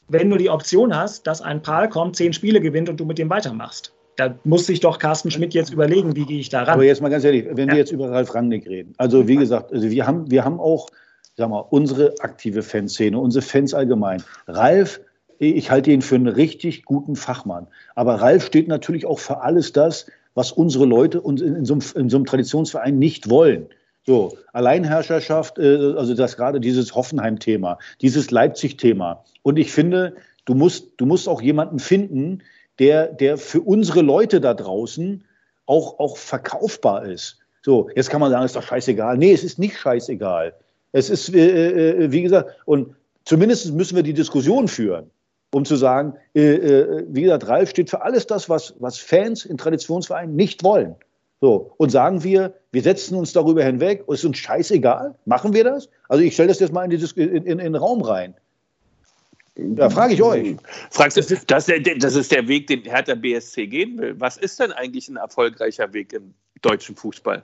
wenn du die Option hast, dass ein Pal kommt, zehn Spiele gewinnt und du mit dem weitermachst. Da muss sich doch Carsten Schmidt jetzt überlegen, wie gehe ich da ran. Aber jetzt mal ganz ehrlich, wenn ja. wir jetzt über Ralf Rangnick reden. Also wie gesagt, also wir haben, wir haben auch, sag mal, unsere aktive Fanszene, unsere Fans allgemein. Ralf, ich halte ihn für einen richtig guten Fachmann. Aber Ralf steht natürlich auch für alles das, was unsere Leute in, in, so, einem, in so einem Traditionsverein nicht wollen. So, Alleinherrscherschaft, äh, also das gerade dieses Hoffenheim-Thema, dieses Leipzig-Thema. Und ich finde, du musst, du musst auch jemanden finden, der, der für unsere Leute da draußen auch, auch verkaufbar ist. So, jetzt kann man sagen, ist doch scheißegal. Nee, es ist nicht scheißegal. Es ist, äh, äh, wie gesagt, und zumindest müssen wir die Diskussion führen, um zu sagen, äh, äh, wie gesagt, Ralf steht für alles das, was, was Fans in Traditionsvereinen nicht wollen. So, und sagen wir, wir setzen uns darüber hinweg, ist uns scheißegal, machen wir das? Also ich stelle das jetzt mal in, dieses, in, in, in den Raum rein. Da frage ich euch. Fragst du, das, das ist der Weg, den Hertha BSC gehen will. Was ist denn eigentlich ein erfolgreicher Weg im deutschen Fußball?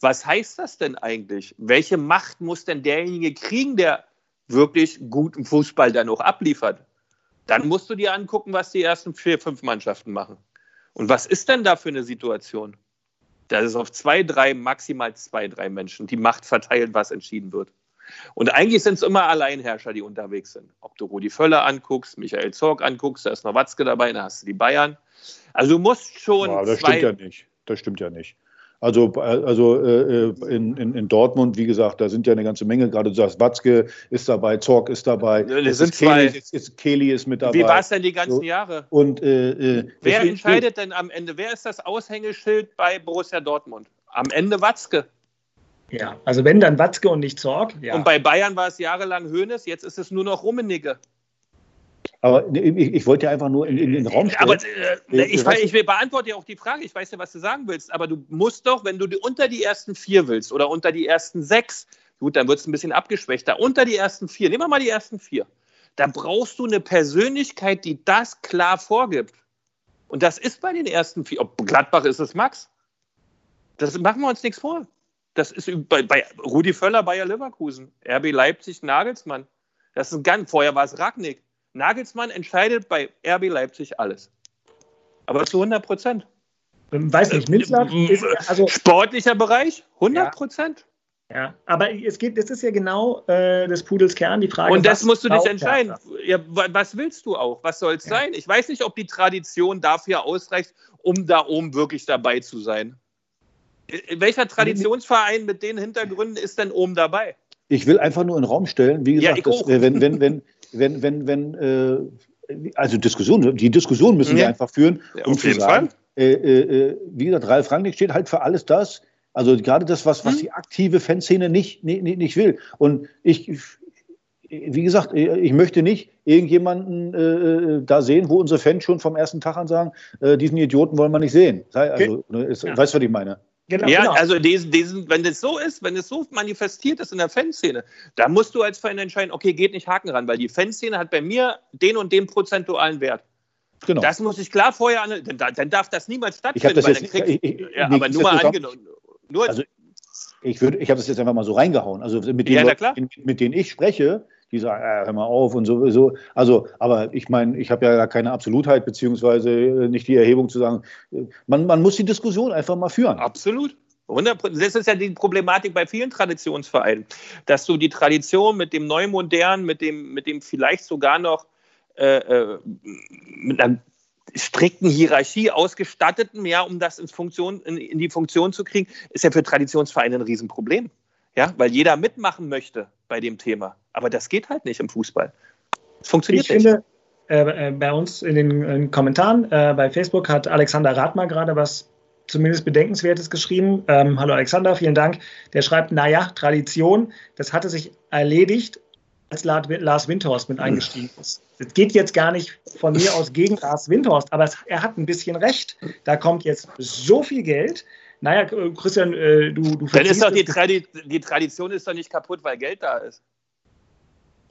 Was heißt das denn eigentlich? Welche Macht muss denn derjenige kriegen, der wirklich guten Fußball dann auch abliefert? Dann musst du dir angucken, was die ersten vier, fünf Mannschaften machen. Und was ist denn da für eine Situation? Da ist auf zwei, drei, maximal zwei, drei Menschen die Macht verteilt, was entschieden wird. Und eigentlich sind es immer Alleinherrscher, die unterwegs sind. Ob du Rudi Völler anguckst, Michael Zorg anguckst, da ist noch Watzke dabei, da hast du die Bayern. Also du musst schon. Ja, das stimmt ja nicht. Das stimmt ja nicht. Also, also äh, in, in, in, Dortmund, wie gesagt, da sind ja eine ganze Menge. Gerade du sagst, Watzke ist dabei, Zorg ist dabei. Das sind zwei. Kelly ist, ist, Kelly ist mit dabei. Wie war es denn die ganzen so. Jahre? Und, äh, äh Wer entscheidet denn am Ende? Wer ist das Aushängeschild bei Borussia Dortmund? Am Ende Watzke. Ja, also wenn dann Watzke und nicht Zorg. Ja. Und bei Bayern war es jahrelang Höhnes, jetzt ist es nur noch Rummenigge. Aber ich, ich, wollte ja einfach nur in, in, den Raum stellen. Aber äh, ich, ich, ich, beantworte ja auch die Frage. Ich weiß ja, was du sagen willst. Aber du musst doch, wenn du unter die ersten vier willst oder unter die ersten sechs, gut, dann wird es ein bisschen abgeschwächter. Unter die ersten vier, nehmen wir mal die ersten vier. Da brauchst du eine Persönlichkeit, die das klar vorgibt. Und das ist bei den ersten vier. Ob Gladbach ist es Max. Das machen wir uns nichts vor. Das ist bei, bei Rudi Völler, Bayer Leverkusen, RB Leipzig, Nagelsmann. Das ist ein ganz, vorher war es Ragnick. Nagelsmann entscheidet bei RB Leipzig alles. Aber zu 100 Prozent. Ähm, weiß nicht, Minzlaff äh, ist also sportlicher Bereich 100 Prozent. Ja. ja. aber es geht, das ist ja genau äh, des Pudels Kern, die Frage. Und das musst du dich entscheiden. Ja, was willst du auch? Was soll es ja. sein? Ich weiß nicht, ob die Tradition dafür ausreicht, um da oben wirklich dabei zu sein. In welcher Traditionsverein mit den Hintergründen ist denn oben dabei? Ich will einfach nur in den Raum stellen, wie gesagt, ja, das, äh, wenn, wenn, wenn, (laughs) wenn, wenn, wenn, äh, also Diskussion, die Diskussion müssen ja. wir einfach führen, ja, um zu sagen, äh, äh, wie gesagt, Ralf Rangnick steht halt für alles das, also gerade das, was, was hm. die aktive Fanszene nicht, nicht, nicht will. Und ich, wie gesagt, ich möchte nicht irgendjemanden äh, da sehen, wo unsere Fans schon vom ersten Tag an sagen, äh, diesen Idioten wollen wir nicht sehen. Also, okay. ne, ist, ja. Weißt du, was ich meine? Genau, ja, genau. also diesen, diesen, wenn das so ist, wenn es so manifestiert ist in der Fanszene, da musst du als Fan entscheiden, okay, geht nicht Haken ran, weil die Fanszene hat bei mir den und den prozentualen Wert. Genau. Das muss ich klar vorher, dann, dann darf das niemals stattfinden. Ich das jetzt, krieg, ich, ich, ja, aber nur mal angenommen. Nur, also, ich, ich habe das jetzt einfach mal so reingehauen. Also mit den, ja, Leuten, mit denen ich spreche, die sagen, äh, hör mal auf und sowieso. Also, aber ich meine, ich habe ja keine Absolutheit, beziehungsweise äh, nicht die Erhebung zu sagen, man, man muss die Diskussion einfach mal führen. Absolut. Das ist ja die Problematik bei vielen Traditionsvereinen, dass du die Tradition mit dem Neumodernen, mit dem, mit dem vielleicht sogar noch äh, äh, mit einer strikten Hierarchie ausgestatteten, ja, um das in, Funktion, in, in die Funktion zu kriegen, ist ja für Traditionsvereine ein Riesenproblem. Ja, weil jeder mitmachen möchte bei dem Thema. Aber das geht halt nicht im Fußball. Es funktioniert ich nicht. Finde, äh, äh, bei uns in den, in den Kommentaren äh, bei Facebook hat Alexander Rathmer gerade was zumindest Bedenkenswertes geschrieben. Ähm, hallo Alexander, vielen Dank. Der schreibt, naja, Tradition, das hatte sich erledigt, als Lars Windhorst mit eingestiegen ist. Es geht jetzt gar nicht von mir aus gegen Lars Windhorst, aber es, er hat ein bisschen recht. Da kommt jetzt so viel Geld naja, Christian, äh, du, du Dann ist doch die, Tradi die, Tradition ist doch nicht kaputt, weil Geld da ist.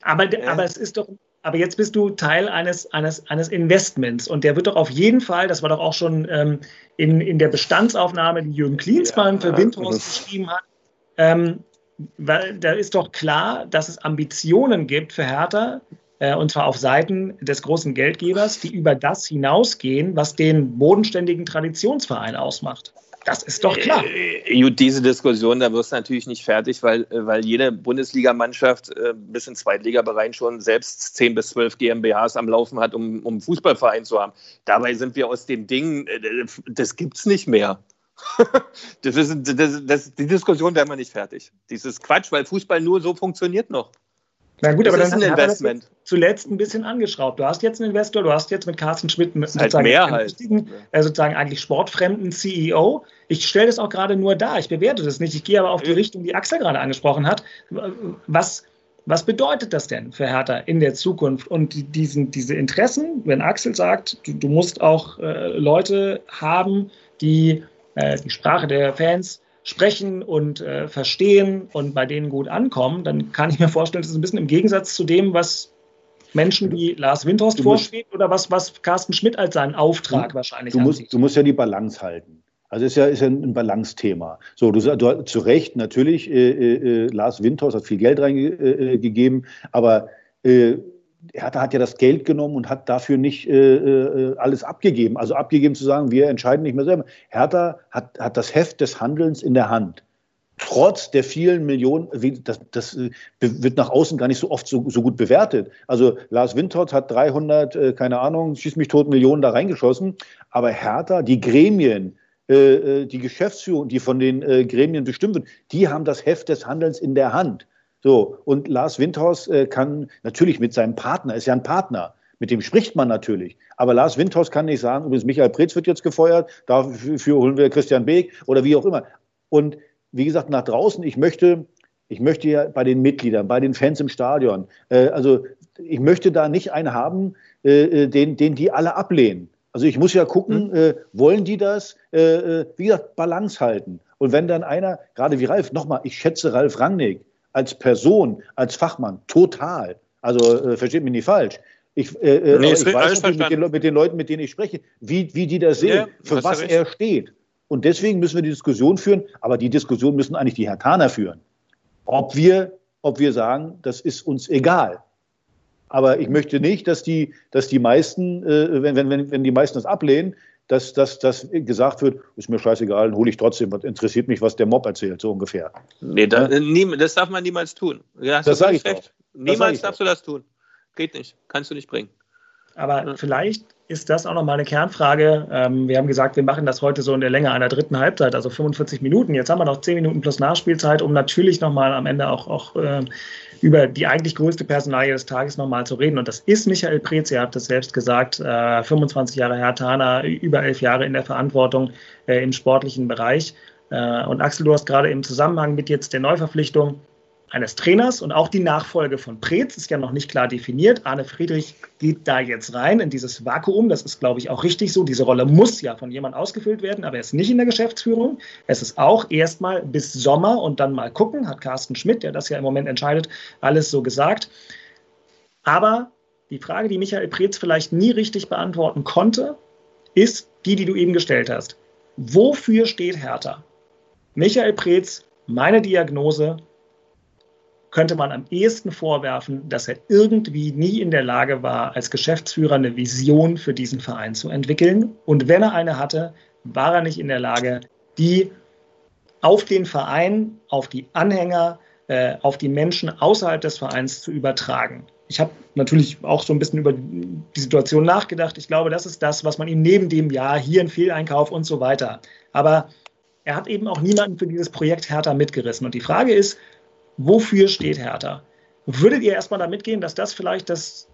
Aber, äh. aber es ist doch, aber jetzt bist du Teil eines, eines, eines Investments und der wird doch auf jeden Fall, das war doch auch schon ähm, in, in der Bestandsaufnahme, die Jürgen Klinsmann ja, für Windhorst geschrieben hat, ähm, weil da ist doch klar, dass es Ambitionen gibt für Hertha, äh, und zwar auf Seiten des großen Geldgebers, die über das hinausgehen, was den bodenständigen Traditionsverein ausmacht. Das ist doch klar. Äh, gut, diese Diskussion, da wirst du natürlich nicht fertig, weil, äh, weil jede Bundesligamannschaft äh, bis in Zweitligabereich schon selbst 10 bis 12 GmbHs am Laufen hat, um, um Fußballverein zu haben. Dabei sind wir aus dem Ding, das gibt es nicht mehr. (laughs) das ist, das, das, die Diskussion werden wir nicht fertig. Dieses Quatsch, weil Fußball nur so funktioniert noch. Na gut, das aber dann ist ein Investment. zuletzt ein bisschen angeschraubt. Du hast jetzt einen Investor, du hast jetzt mit Carsten Schmidt mit halt mehr halt. äh, sozusagen eigentlich sportfremden CEO. Ich stelle das auch gerade nur da. Ich bewerte das nicht. Ich gehe aber auf die Richtung, die Axel gerade angesprochen hat. Was, was bedeutet das denn für Hertha in der Zukunft? Und diesen, diese Interessen, wenn Axel sagt, du, du musst auch äh, Leute haben, die äh, die Sprache der Fans sprechen und äh, verstehen und bei denen gut ankommen, dann kann ich mir vorstellen, das ist ein bisschen im Gegensatz zu dem, was Menschen wie Lars Windhorst vorschwebt oder was, was Carsten Schmidt als seinen Auftrag du, wahrscheinlich du musst, du musst ja die Balance halten. Also ist ja, ist ja ein Balance-Thema. So, du sagst zu Recht, natürlich, äh, äh, Lars Windhaus hat viel Geld reingegeben, äh, aber äh, Hertha hat ja das Geld genommen und hat dafür nicht äh, äh, alles abgegeben. Also abgegeben zu sagen, wir entscheiden nicht mehr selber. Hertha hat, hat das Heft des Handelns in der Hand. Trotz der vielen Millionen, das, das äh, wird nach außen gar nicht so oft so, so gut bewertet. Also Lars Windhorst hat 300, äh, keine Ahnung, schieß mich tot, Millionen da reingeschossen. Aber Hertha, die Gremien, die Geschäftsführung, die von den Gremien bestimmt wird, die haben das Heft des Handelns in der Hand. So, und Lars Windhaus äh, kann natürlich mit seinem Partner, ist ja ein Partner, mit dem spricht man natürlich. Aber Lars Windhaus kann nicht sagen, übrigens Michael Preetz wird jetzt gefeuert, dafür holen wir Christian Beek oder wie auch immer. Und wie gesagt, nach draußen, ich möchte, ich möchte ja bei den Mitgliedern, bei den Fans im Stadion, äh, also ich möchte da nicht einen haben, äh, äh den, den die alle ablehnen. Also ich muss ja gucken, mhm. äh, wollen die das? Äh, äh, wie gesagt, Balance halten. Und wenn dann einer, gerade wie Ralf, nochmal, ich schätze Ralf Rangnick, als Person, als Fachmann total. Also äh, versteht mich nicht falsch. Ich, äh, äh nee, ich weiß mit den, mit den, Leuten, mit denen ich spreche, wie, wie die das sehen, ja, für was er steht. Und deswegen müssen wir die Diskussion führen, aber die Diskussion müssen eigentlich die Hertaner führen. Ob wir, ob wir sagen, das ist uns egal. Aber ich möchte nicht, dass die, dass die meisten, äh, wenn, wenn, wenn die meisten das ablehnen, dass, dass, dass gesagt wird, ist mir scheißegal, hole ich trotzdem, was interessiert mich, was der Mob erzählt, so ungefähr. Nee, da, ja? nie, das darf man niemals tun. Ja, das sage ich recht. Niemals darfst du das tun. Geht nicht, kannst du nicht bringen. Aber ja. vielleicht ist das auch nochmal eine Kernfrage. Ähm, wir haben gesagt, wir machen das heute so in der Länge einer dritten Halbzeit, also 45 Minuten. Jetzt haben wir noch 10 Minuten plus Nachspielzeit, um natürlich nochmal am Ende auch, auch äh, über die eigentlich größte Personalie des Tages nochmal zu reden. Und das ist Michael Preetz, ihr habt es selbst gesagt, äh, 25 Jahre Herr über elf Jahre in der Verantwortung äh, im sportlichen Bereich. Äh, und Axel, du hast gerade im Zusammenhang mit jetzt der Neuverpflichtung eines Trainers und auch die Nachfolge von Preetz ist ja noch nicht klar definiert. Arne Friedrich geht da jetzt rein in dieses Vakuum. Das ist, glaube ich, auch richtig so. Diese Rolle muss ja von jemand ausgefüllt werden, aber er ist nicht in der Geschäftsführung. Es ist auch erstmal bis Sommer und dann mal gucken, hat Carsten Schmidt, der das ja im Moment entscheidet, alles so gesagt. Aber die Frage, die Michael Preetz vielleicht nie richtig beantworten konnte, ist die, die du eben gestellt hast. Wofür steht Hertha? Michael Preetz, meine Diagnose, könnte man am ehesten vorwerfen, dass er irgendwie nie in der Lage war, als Geschäftsführer eine Vision für diesen Verein zu entwickeln. Und wenn er eine hatte, war er nicht in der Lage, die auf den Verein, auf die Anhänger, äh, auf die Menschen außerhalb des Vereins zu übertragen. Ich habe natürlich auch so ein bisschen über die Situation nachgedacht. Ich glaube, das ist das, was man ihm neben dem Jahr hier ein Fehleinkauf und so weiter. Aber er hat eben auch niemanden für dieses Projekt Hertha mitgerissen. Und die Frage ist, wofür steht Hertha? Würdet ihr erstmal damit gehen, dass das vielleicht das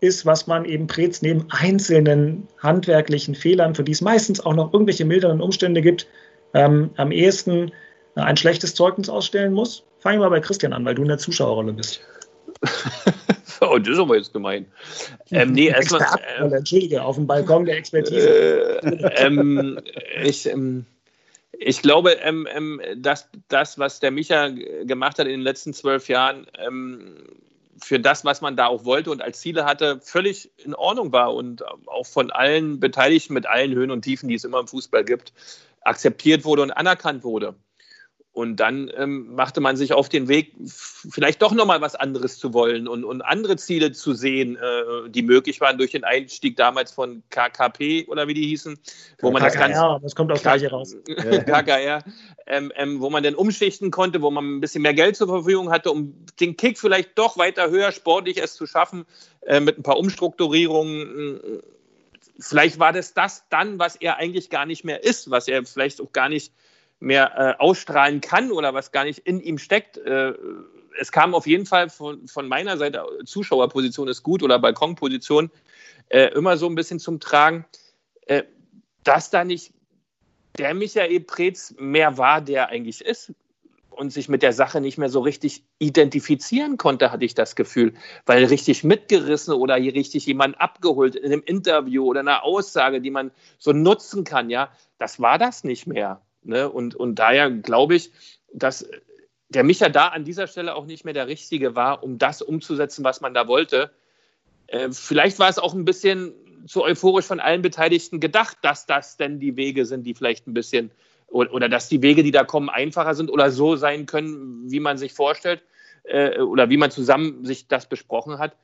ist, was man eben Preetz neben einzelnen handwerklichen Fehlern, für die es meistens auch noch irgendwelche milderen Umstände gibt, ähm, am ehesten ein schlechtes Zeugnis ausstellen muss? Fangen wir mal bei Christian an, weil du in der Zuschauerrolle bist. (laughs) oh, das ist aber jetzt gemein. Ähm, nee, erstmal. Äh, Entschuldige, auf dem Balkon der Expertise. Äh, (laughs) ähm, ich. Ähm, ich glaube, ähm, ähm, dass das, was der Micha gemacht hat in den letzten zwölf Jahren, ähm, für das, was man da auch wollte und als Ziele hatte, völlig in Ordnung war und auch von allen Beteiligten mit allen Höhen und Tiefen, die es immer im Fußball gibt, akzeptiert wurde und anerkannt wurde. Und dann ähm, machte man sich auf den Weg, vielleicht doch nochmal was anderes zu wollen und, und andere Ziele zu sehen, äh, die möglich waren durch den Einstieg damals von KKP oder wie die hießen, wo man KKR, das Ganze. Das kommt auch gleich raus. (laughs) KKR, ähm, ähm, wo man dann umschichten konnte, wo man ein bisschen mehr Geld zur Verfügung hatte, um den Kick vielleicht doch weiter höher sportlich es zu schaffen, äh, mit ein paar Umstrukturierungen. Vielleicht war das das dann, was er eigentlich gar nicht mehr ist, was er vielleicht auch gar nicht mehr äh, ausstrahlen kann oder was gar nicht in ihm steckt. Äh, es kam auf jeden Fall von, von meiner Seite, Zuschauerposition ist gut oder Balkonposition, äh, immer so ein bisschen zum Tragen, äh, dass da nicht der Michael Preetz mehr war, der eigentlich ist und sich mit der Sache nicht mehr so richtig identifizieren konnte, hatte ich das Gefühl, weil richtig mitgerissen oder hier richtig jemand abgeholt in einem Interview oder einer Aussage, die man so nutzen kann, ja, das war das nicht mehr. Ne? Und, und daher glaube ich, dass der Micha da an dieser Stelle auch nicht mehr der Richtige war, um das umzusetzen, was man da wollte. Äh, vielleicht war es auch ein bisschen so euphorisch von allen Beteiligten gedacht, dass das denn die Wege sind, die vielleicht ein bisschen oder, oder dass die Wege, die da kommen, einfacher sind oder so sein können, wie man sich vorstellt äh, oder wie man zusammen sich das besprochen hat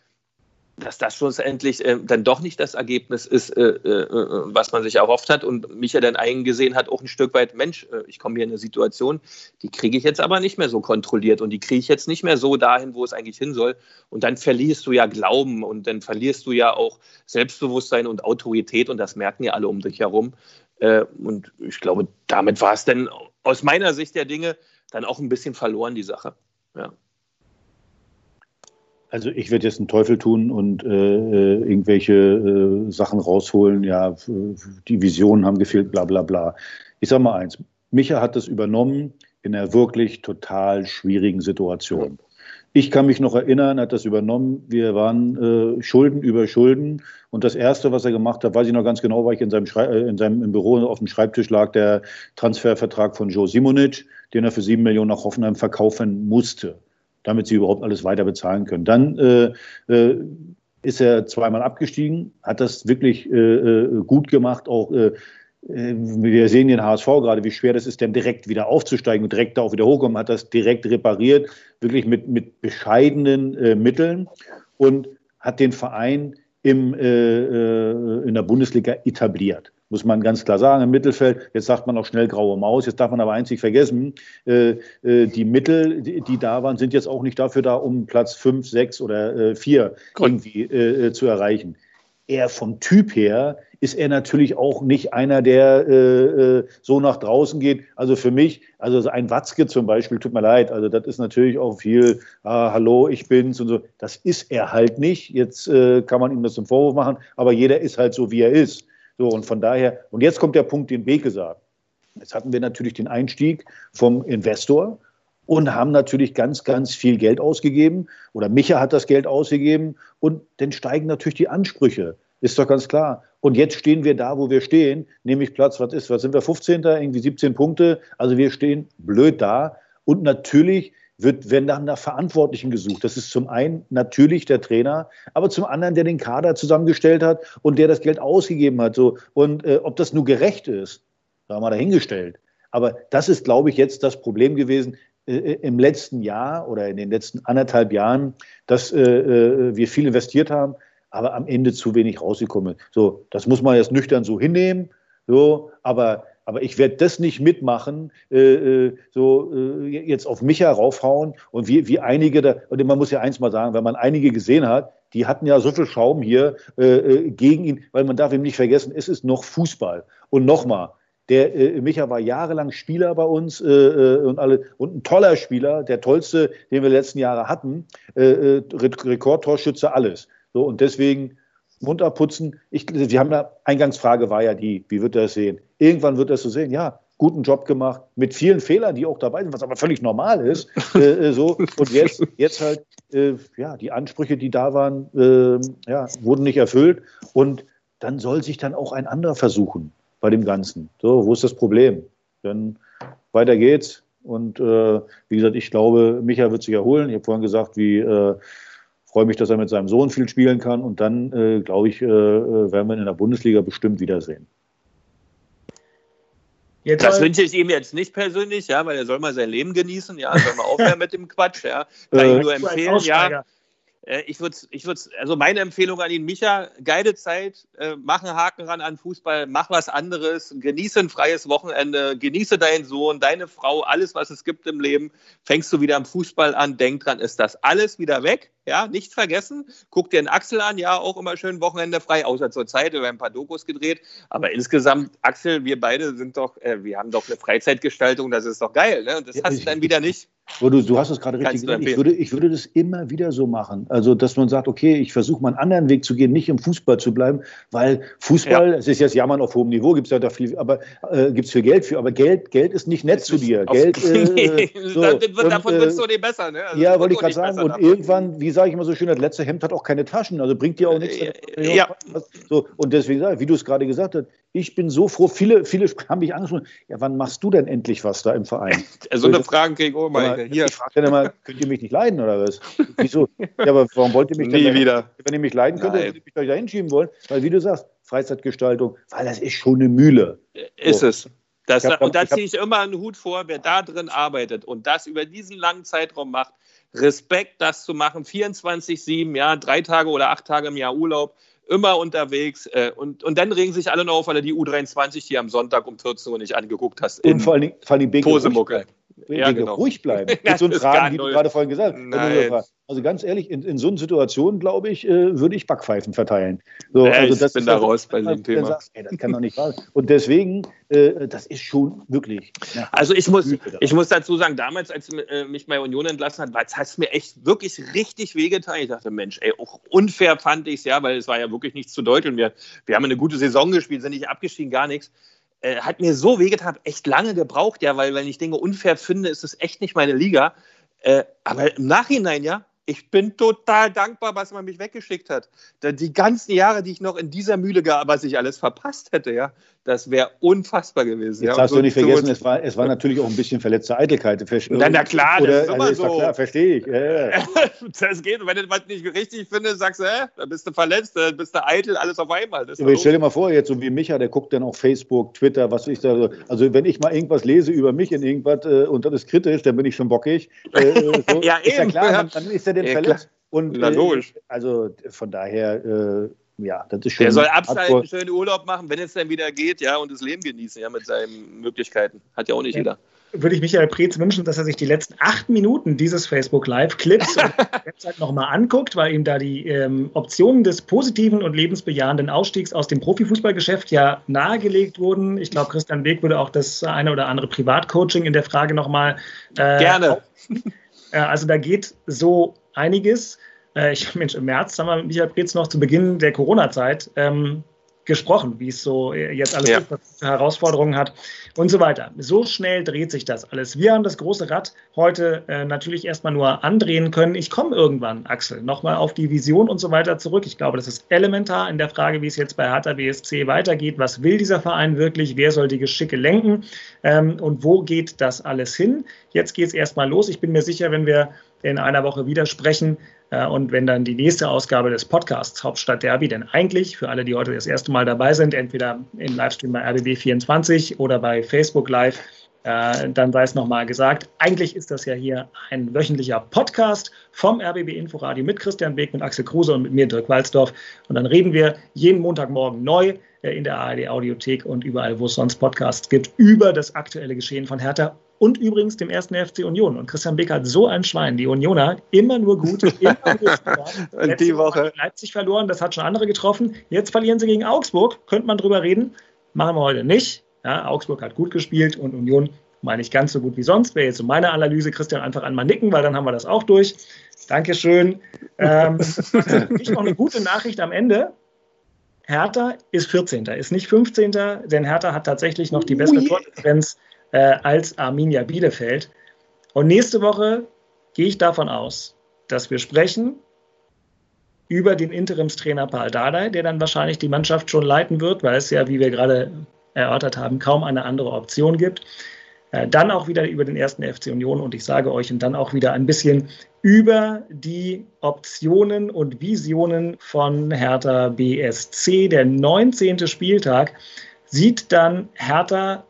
dass das schlussendlich äh, dann doch nicht das Ergebnis ist, äh, äh, was man sich erhofft hat und mich ja dann eingesehen hat, auch ein Stück weit, Mensch, äh, ich komme hier in eine Situation, die kriege ich jetzt aber nicht mehr so kontrolliert und die kriege ich jetzt nicht mehr so dahin, wo es eigentlich hin soll. Und dann verlierst du ja Glauben und dann verlierst du ja auch Selbstbewusstsein und Autorität und das merken ja alle um dich herum. Äh, und ich glaube, damit war es dann aus meiner Sicht der Dinge dann auch ein bisschen verloren, die Sache. Ja. Also ich werde jetzt einen Teufel tun und äh, äh, irgendwelche äh, Sachen rausholen. Ja, die Visionen haben gefehlt, bla bla bla. Ich sage mal eins, Micha hat das übernommen in einer wirklich total schwierigen Situation. Ich kann mich noch erinnern, hat das übernommen. Wir waren äh, Schulden über Schulden. Und das Erste, was er gemacht hat, weiß ich noch ganz genau, weil ich in seinem, Schrei äh, in seinem im Büro auf dem Schreibtisch lag, der Transfervertrag von Joe Simonic, den er für sieben Millionen nach Hoffenheim verkaufen musste damit sie überhaupt alles weiter bezahlen können. Dann äh, äh, ist er zweimal abgestiegen, hat das wirklich äh, äh gut gemacht, auch äh, äh, wir sehen den HSV gerade, wie schwer das ist, dann direkt wieder aufzusteigen und direkt da auch wieder hochkommen, hat das direkt repariert, wirklich mit, mit bescheidenen äh, Mitteln und hat den Verein im, äh, in der Bundesliga etabliert muss man ganz klar sagen, im Mittelfeld. Jetzt sagt man auch schnell graue Maus. Jetzt darf man aber einzig vergessen, äh, äh, die Mittel, die, die, da waren, sind jetzt auch nicht dafür da, um Platz 5, 6 oder 4 äh, irgendwie äh, zu erreichen. Er vom Typ her ist er natürlich auch nicht einer, der äh, so nach draußen geht. Also für mich, also ein Watzke zum Beispiel, tut mir leid, also das ist natürlich auch viel, ah, hallo, ich bin's und so. Das ist er halt nicht. Jetzt äh, kann man ihm das zum Vorwurf machen, aber jeder ist halt so, wie er ist. So, und von daher, und jetzt kommt der Punkt, den Beke sagt. Jetzt hatten wir natürlich den Einstieg vom Investor und haben natürlich ganz, ganz viel Geld ausgegeben oder Micha hat das Geld ausgegeben und dann steigen natürlich die Ansprüche. Ist doch ganz klar. Und jetzt stehen wir da, wo wir stehen, nämlich Platz, was ist, was sind wir, 15. irgendwie 17 Punkte. Also wir stehen blöd da. Und natürlich wird, werden dann nach Verantwortlichen gesucht. Das ist zum einen natürlich der Trainer, aber zum anderen der den Kader zusammengestellt hat und der das Geld ausgegeben hat. So. Und äh, ob das nur gerecht ist, da haben wir dahingestellt. Aber das ist, glaube ich, jetzt das Problem gewesen äh, äh, im letzten Jahr oder in den letzten anderthalb Jahren, dass äh, äh wir viel investiert haben, aber am Ende zu wenig rausgekommen. So, das muss man jetzt nüchtern so hinnehmen. So, aber aber ich werde das nicht mitmachen, äh, äh, so äh, jetzt auf mich heraufhauen und wie, wie einige da, und man muss ja eins mal sagen, wenn man einige gesehen hat, die hatten ja so viel Schaum hier äh, äh gegen ihn, weil man darf ihm nicht vergessen, es ist noch Fußball. Und nochmal, der äh, Micha war jahrelang Spieler bei uns äh, äh, und alle und ein toller Spieler, der tollste, den wir letzten Jahre hatten, äh, Rekordtorschütze, alles. So und deswegen Mund abputzen. Ich, wir haben ja, Eingangsfrage war ja die, wie wird er es sehen? Irgendwann wird er es so sehen, ja, guten Job gemacht, mit vielen Fehlern, die auch dabei sind, was aber völlig normal ist. (laughs) äh, so. Und jetzt, jetzt halt, äh, ja, die Ansprüche, die da waren, äh, ja, wurden nicht erfüllt. Und dann soll sich dann auch ein anderer versuchen bei dem Ganzen. So, wo ist das Problem? Dann weiter geht's. Und äh, wie gesagt, ich glaube, Micha wird sich erholen. Ich habe vorhin gesagt, wie äh, freue mich, dass er mit seinem Sohn viel spielen kann und dann, äh, glaube ich, äh, äh, werden wir ihn in der Bundesliga bestimmt wiedersehen. Jetzt das wünsche ich ihm jetzt nicht persönlich, ja, weil er soll mal sein Leben genießen, ja, soll mal aufhören (laughs) mit dem Quatsch, ja. Kann ich nur empfehlen, ja. Äh, ich würde, ich würde, also meine Empfehlung an ihn, Micha, geile Zeit, äh, mach einen Haken ran an Fußball, mach was anderes, genieße ein freies Wochenende, genieße deinen Sohn, deine Frau, alles, was es gibt im Leben, fängst du wieder am Fußball an, denk dran, ist das alles wieder weg, ja, nicht vergessen, guck dir einen Axel an, ja, auch immer schön Wochenende frei, außer zur Zeit, wir haben ein paar Dokus gedreht, aber insgesamt, Axel, wir beide sind doch, äh, wir haben doch eine Freizeitgestaltung, das ist doch geil, ne? und das hast du dann wieder nicht. Du, du hast es gerade richtig gesagt. Ich würde, ich würde das immer wieder so machen. Also, dass man sagt, okay, ich versuche mal einen anderen Weg zu gehen, nicht im Fußball zu bleiben, weil Fußball, ja. es ist jetzt Jammern auf hohem Niveau, gibt es ja da viel, aber äh, gibt es viel Geld für, aber Geld, Geld ist nicht nett das zu dir. Geld, (laughs) äh, so. Davon wird es doch nicht besser, ne? Also ja, wollte ich gerade sagen. Und davon. irgendwann, wie sage ich immer so schön, das letzte Hemd hat auch keine Taschen, also bringt dir auch nichts. Äh, ja. So, und deswegen sage ich, wie du es gerade gesagt hast, ich bin so froh. Viele, viele haben mich angesprochen. Ja, wann machst du denn endlich was da im Verein? (laughs) so eine Frage kriege ich auch mal. Hier. Ich frage dann immer, (laughs) könnt ihr mich nicht leiden oder was? Wieso? Ja, aber warum wollt ihr mich Nie denn wieder. Wenn ihr mich leiden könnt, würde ich mich da hinschieben wollen. Weil, wie du sagst, Freizeitgestaltung, weil das ist schon eine Mühle. Ist so. es. Das, hab, und da ziehe ich immer einen Hut vor, wer da drin arbeitet und das über diesen langen Zeitraum macht. Respekt, das zu machen, 24-7, ja, drei Tage oder acht Tage im Jahr Urlaub immer unterwegs. Äh, und, und dann regen sich alle noch auf, weil er die U23 hier am Sonntag um 14 Uhr nicht angeguckt hast. Und vor allem, vor allem Posemucke. Ja, genau. ruhig bleiben. (laughs) Mit so Fragen, die du gerade vorhin gesagt hast. Also ganz ehrlich, in, in so einer Situation, glaube ich, äh, würde ich Backpfeifen verteilen. So, nee, also ich das bin da raus bei dem Thema. Sagst, ey, das kann doch nicht wahr sein. Und deswegen, äh, das ist schon wirklich. Ja, (laughs) also ich muss, ich muss dazu sagen, damals, als äh, mich bei Union entlassen hat, hat es mir echt wirklich richtig wehgetan. Ich dachte, Mensch, ey, auch unfair fand ich es ja, weil es war ja wirklich nichts zu deuteln. Wir, wir haben eine gute Saison gespielt, sind nicht abgestiegen, gar nichts äh, hat mir so wehgetan, echt lange gebraucht, ja, weil wenn ich Dinge unfair finde, ist es echt nicht meine Liga. Äh, aber im Nachhinein, ja, ich bin total dankbar, was man mich weggeschickt hat. Die ganzen Jahre, die ich noch in dieser Mühle gab, was ich alles verpasst hätte, ja, das wäre unfassbar gewesen. Jetzt ja. hast so, du nicht vergessen, so es, war, es war natürlich auch ein bisschen verletzte Eitelkeit. Na, na klar, Oder, das ist immer also, so. Klar, verstehe ich. Ja, ja. (laughs) das geht. Wenn du was nicht richtig findest, sagst du, äh, dann bist du verletzt, dann bist du eitel, alles auf einmal. Aber ich stell dir mal vor, jetzt so wie Micha, der guckt dann auf Facebook, Twitter, was ich da so. Also wenn ich mal irgendwas lese über mich in irgendwas äh, und das ist kritisch, dann bin ich schon bockig. Äh, so, (laughs) ja, ist eben. (laughs) Ja klar, dann, dann ist er denn Ja, verletzt. Und, Na, logisch. Äh, also von daher, äh, ja, das ist schon. Der soll abschalten, schönen Urlaub machen, wenn es dann wieder geht, ja, und das Leben genießen, ja, mit seinen Möglichkeiten. Hat ja auch nicht Ja. jeder. Würde ich Michael Preetz wünschen, dass er sich die letzten acht Minuten dieses Facebook Live-Clips (laughs) Website nochmal anguckt, weil ihm da die ähm, Optionen des positiven und lebensbejahenden Ausstiegs aus dem Profifußballgeschäft ja nahegelegt wurden. Ich glaube, Christian Weg würde auch das eine oder andere Privatcoaching in der Frage nochmal äh, Gerne. Äh, Also da geht so einiges. Äh, Ich, (laughs) Mensch, im März haben wir mit Michael Preetz noch zu Beginn der Corona-Zeit ähm, gesprochen, wie es so äh, jetzt alles Ja. ist, was Herausforderungen hat und so weiter. So schnell dreht sich das alles. Wir haben das große Rad heute äh, natürlich erstmal nur andrehen können. Ich komme irgendwann, Axel, nochmal auf die Vision und so weiter zurück. Ich glaube, das ist elementar in der Frage, wie es jetzt bei Hertha BSC weitergeht. Was will dieser Verein wirklich? Wer soll die Geschicke lenken? Ähm, und wo geht das alles hin? Jetzt geht es erstmal los. Ich bin mir sicher, wenn wir in einer Woche wieder sprechen, und wenn dann die nächste Ausgabe des Podcasts Hauptstadt Derby, denn eigentlich für alle, die heute das erste Mal dabei sind, entweder im Livestream bei RBB24 oder bei Facebook Live, äh, dann sei es nochmal gesagt. Eigentlich ist das ja hier ein wöchentlicher Podcast vom RBB Inforadio mit Christian Beck, mit Axel Kruse und mit mir, Dirk Walzdorf. Und dann reden wir jeden Montagmorgen neu äh, in der ARD Audiothek und überall, wo es sonst Podcasts gibt, über das aktuelle Geschehen von Hertha und übrigens dem ersten FC Union. Und Christian Beck hat so ein Schwein. Die Unioner immer nur gut, (laughs) immer Letzte die Woche. Leipzig verloren, das hat schon andere getroffen. Jetzt verlieren sie gegen Augsburg. Könnte man drüber reden. Machen wir heute nicht. Ja, Augsburg hat gut gespielt und Union mal nicht ganz so gut wie sonst. Wäre jetzt so meine Analyse. Christian einfach einmal nicken, weil dann haben wir das auch durch. Dankeschön. Ähm, (laughs) ich noch eine gute Nachricht am Ende. Hertha ist 14. ist nicht 15. Denn Hertha hat tatsächlich noch die bessere Ui. Tordifferenz äh, als Arminia Bielefeld. Und nächste Woche gehe ich davon aus, dass wir sprechen über den Interimstrainer Paul Dardai, der dann wahrscheinlich die Mannschaft schon leiten wird, weil es ja, wie wir gerade erörtert haben, kaum eine andere Option gibt. Äh, Dann auch wieder über den ersten FC Union und ich sage euch und dann auch wieder ein bisschen über die Optionen und Visionen von Hertha BSC. Der 19. Spieltag sieht dann Hertha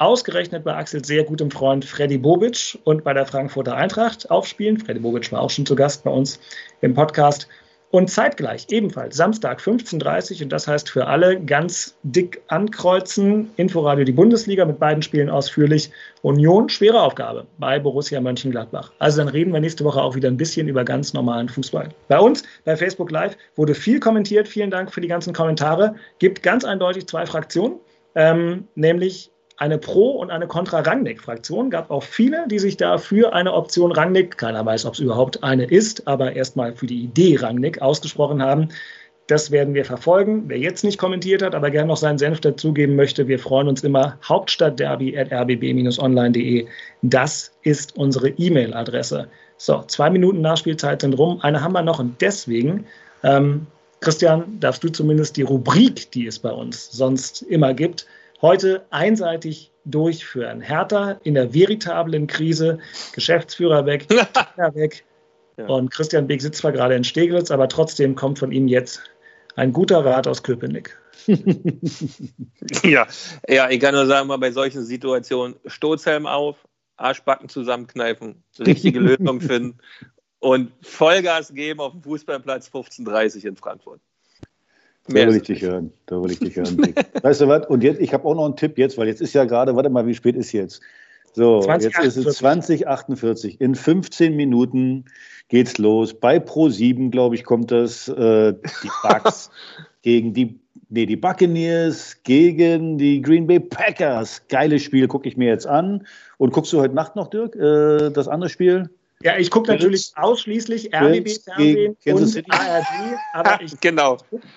ausgerechnet bei Axel sehr gutem Freund Freddy Bobic und bei der Frankfurter Eintracht aufspielen. Freddy Bobic war auch schon zu Gast bei uns im Podcast. Und zeitgleich ebenfalls Samstag 15.30 Uhr und das heißt für alle ganz dick ankreuzen. Inforadio die Bundesliga mit beiden Spielen ausführlich. Union, schwere Aufgabe bei Borussia Mönchengladbach. Also dann reden wir nächste Woche auch wieder ein bisschen über ganz normalen Fußball. Bei uns, bei Facebook Live, wurde viel kommentiert. Vielen Dank für die ganzen Kommentare. Gibt ganz eindeutig zwei Fraktionen, ähm, nämlich eine Pro- und eine Contra-Rangnick-Fraktion. Gab auch viele, die sich da für eine Option Rangnick, keiner weiß, ob es überhaupt eine ist, aber erstmal für die Idee Rangnick ausgesprochen haben. Das werden wir verfolgen. Wer jetzt nicht kommentiert hat, aber gerne noch seinen Senf dazugeben möchte, wir freuen uns immer. Hauptstadtderby.rbb-online.de. Das ist unsere E-Mail-Adresse. So, zwei Minuten Nachspielzeit sind rum. Eine haben wir noch und deswegen ähm, Christian, darfst du zumindest die Rubrik, die es bei uns sonst immer gibt, heute einseitig durchführen. Hertha in der veritablen Krise, Geschäftsführer weg, (laughs) weg. Ja. Und Christian Beek sitzt zwar gerade in Steglitz, aber trotzdem kommt von ihm jetzt ein guter Rat aus Köpenick. (laughs) ja, ja, ich kann nur sagen, mal bei solchen Situationen Stoßhelm auf, Arschbacken zusammenkneifen, richtige (laughs) Lösung finden und Vollgas geben auf dem Fußballplatz 15:30 in Frankfurt. Da will ich dich hören. Da will ich dich hören. (laughs) weißt du was? Und jetzt, ich habe auch noch einen Tipp jetzt, weil jetzt ist ja gerade, warte mal, wie spät ist jetzt? So, 20, jetzt ist es 2048. In 15 Minuten geht's los. Bei Pro7, glaube ich, kommt das. Äh, die (laughs) Bucks gegen die, nee, die Buccaneers gegen die Green Bay Packers. Geiles Spiel, gucke ich mir jetzt an. Und guckst du heute Nacht noch, Dirk, äh, das andere Spiel? Ja, ich gucke natürlich ausschließlich RBB-Fernsehen und ARD, aber (laughs) ich, genau.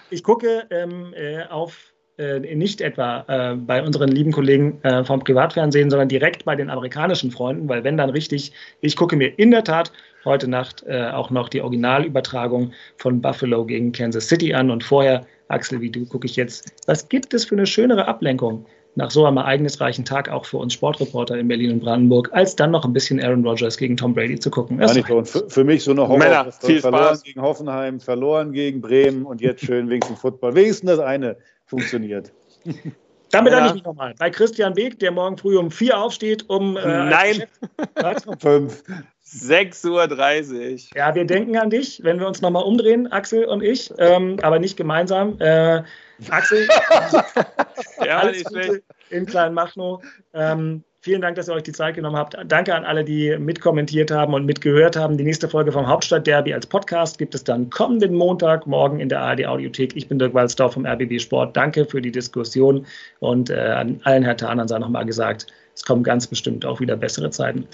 ich gucke ähm, äh, auf äh, nicht etwa äh, bei unseren lieben Kollegen äh, vom Privatfernsehen, sondern direkt bei den amerikanischen Freunden, weil wenn dann richtig, ich gucke mir in der Tat heute Nacht äh, auch noch die Originalübertragung von Buffalo gegen Kansas City an und vorher, Axel, wie du, gucke ich jetzt, was gibt es für eine schönere Ablenkung nach so einem ereignisreichen Tag auch für uns Sportreporter in Berlin und Brandenburg, als dann noch ein bisschen Aaron Rodgers gegen Tom Brady zu gucken. und für, für, mich so eine Horror. Männer, viel verloren Spaß. gegen Hoffenheim, verloren gegen Bremen und jetzt schön wenigstens Football. Wenigstens das eine funktioniert. Dann bedanke ja. ich mich nochmal bei Christian Beek, der morgen früh um vier aufsteht, um. Äh, Nein! um fünf. 6.30 Uhr. Ja, wir denken an dich, wenn wir uns nochmal umdrehen, Axel und ich, ähm, aber nicht gemeinsam. Äh, Axel, (laughs) ja, alles Gute in Kleinmachnow. Ähm, vielen Dank, dass ihr euch die Zeit genommen habt. Danke an alle, die mitkommentiert haben und mitgehört haben. Die nächste Folge vom Hauptstadtderby als Podcast gibt es dann kommenden Montag, morgen in der ARD Audiothek. Ich bin Dirk Walzdorf vom RBB Sport. Danke für die Diskussion und äh, an allen Herr Tanern sei nochmal gesagt, es kommen ganz bestimmt auch wieder bessere Zeiten.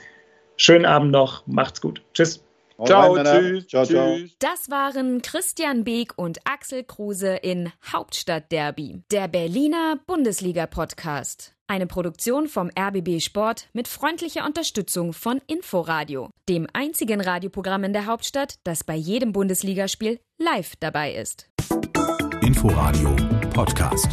Schönen Abend noch, macht's gut. Tschüss. Ciao, tschüss, ciao, ciao. Das waren Christian Beek und Axel Kruse in Hauptstadtderby, der Berliner Bundesliga-Podcast. Eine Produktion vom RBB Sport mit freundlicher Unterstützung von Inforadio, dem einzigen Radioprogramm in der Hauptstadt, das bei jedem Bundesligaspiel live dabei ist. Inforadio Podcast.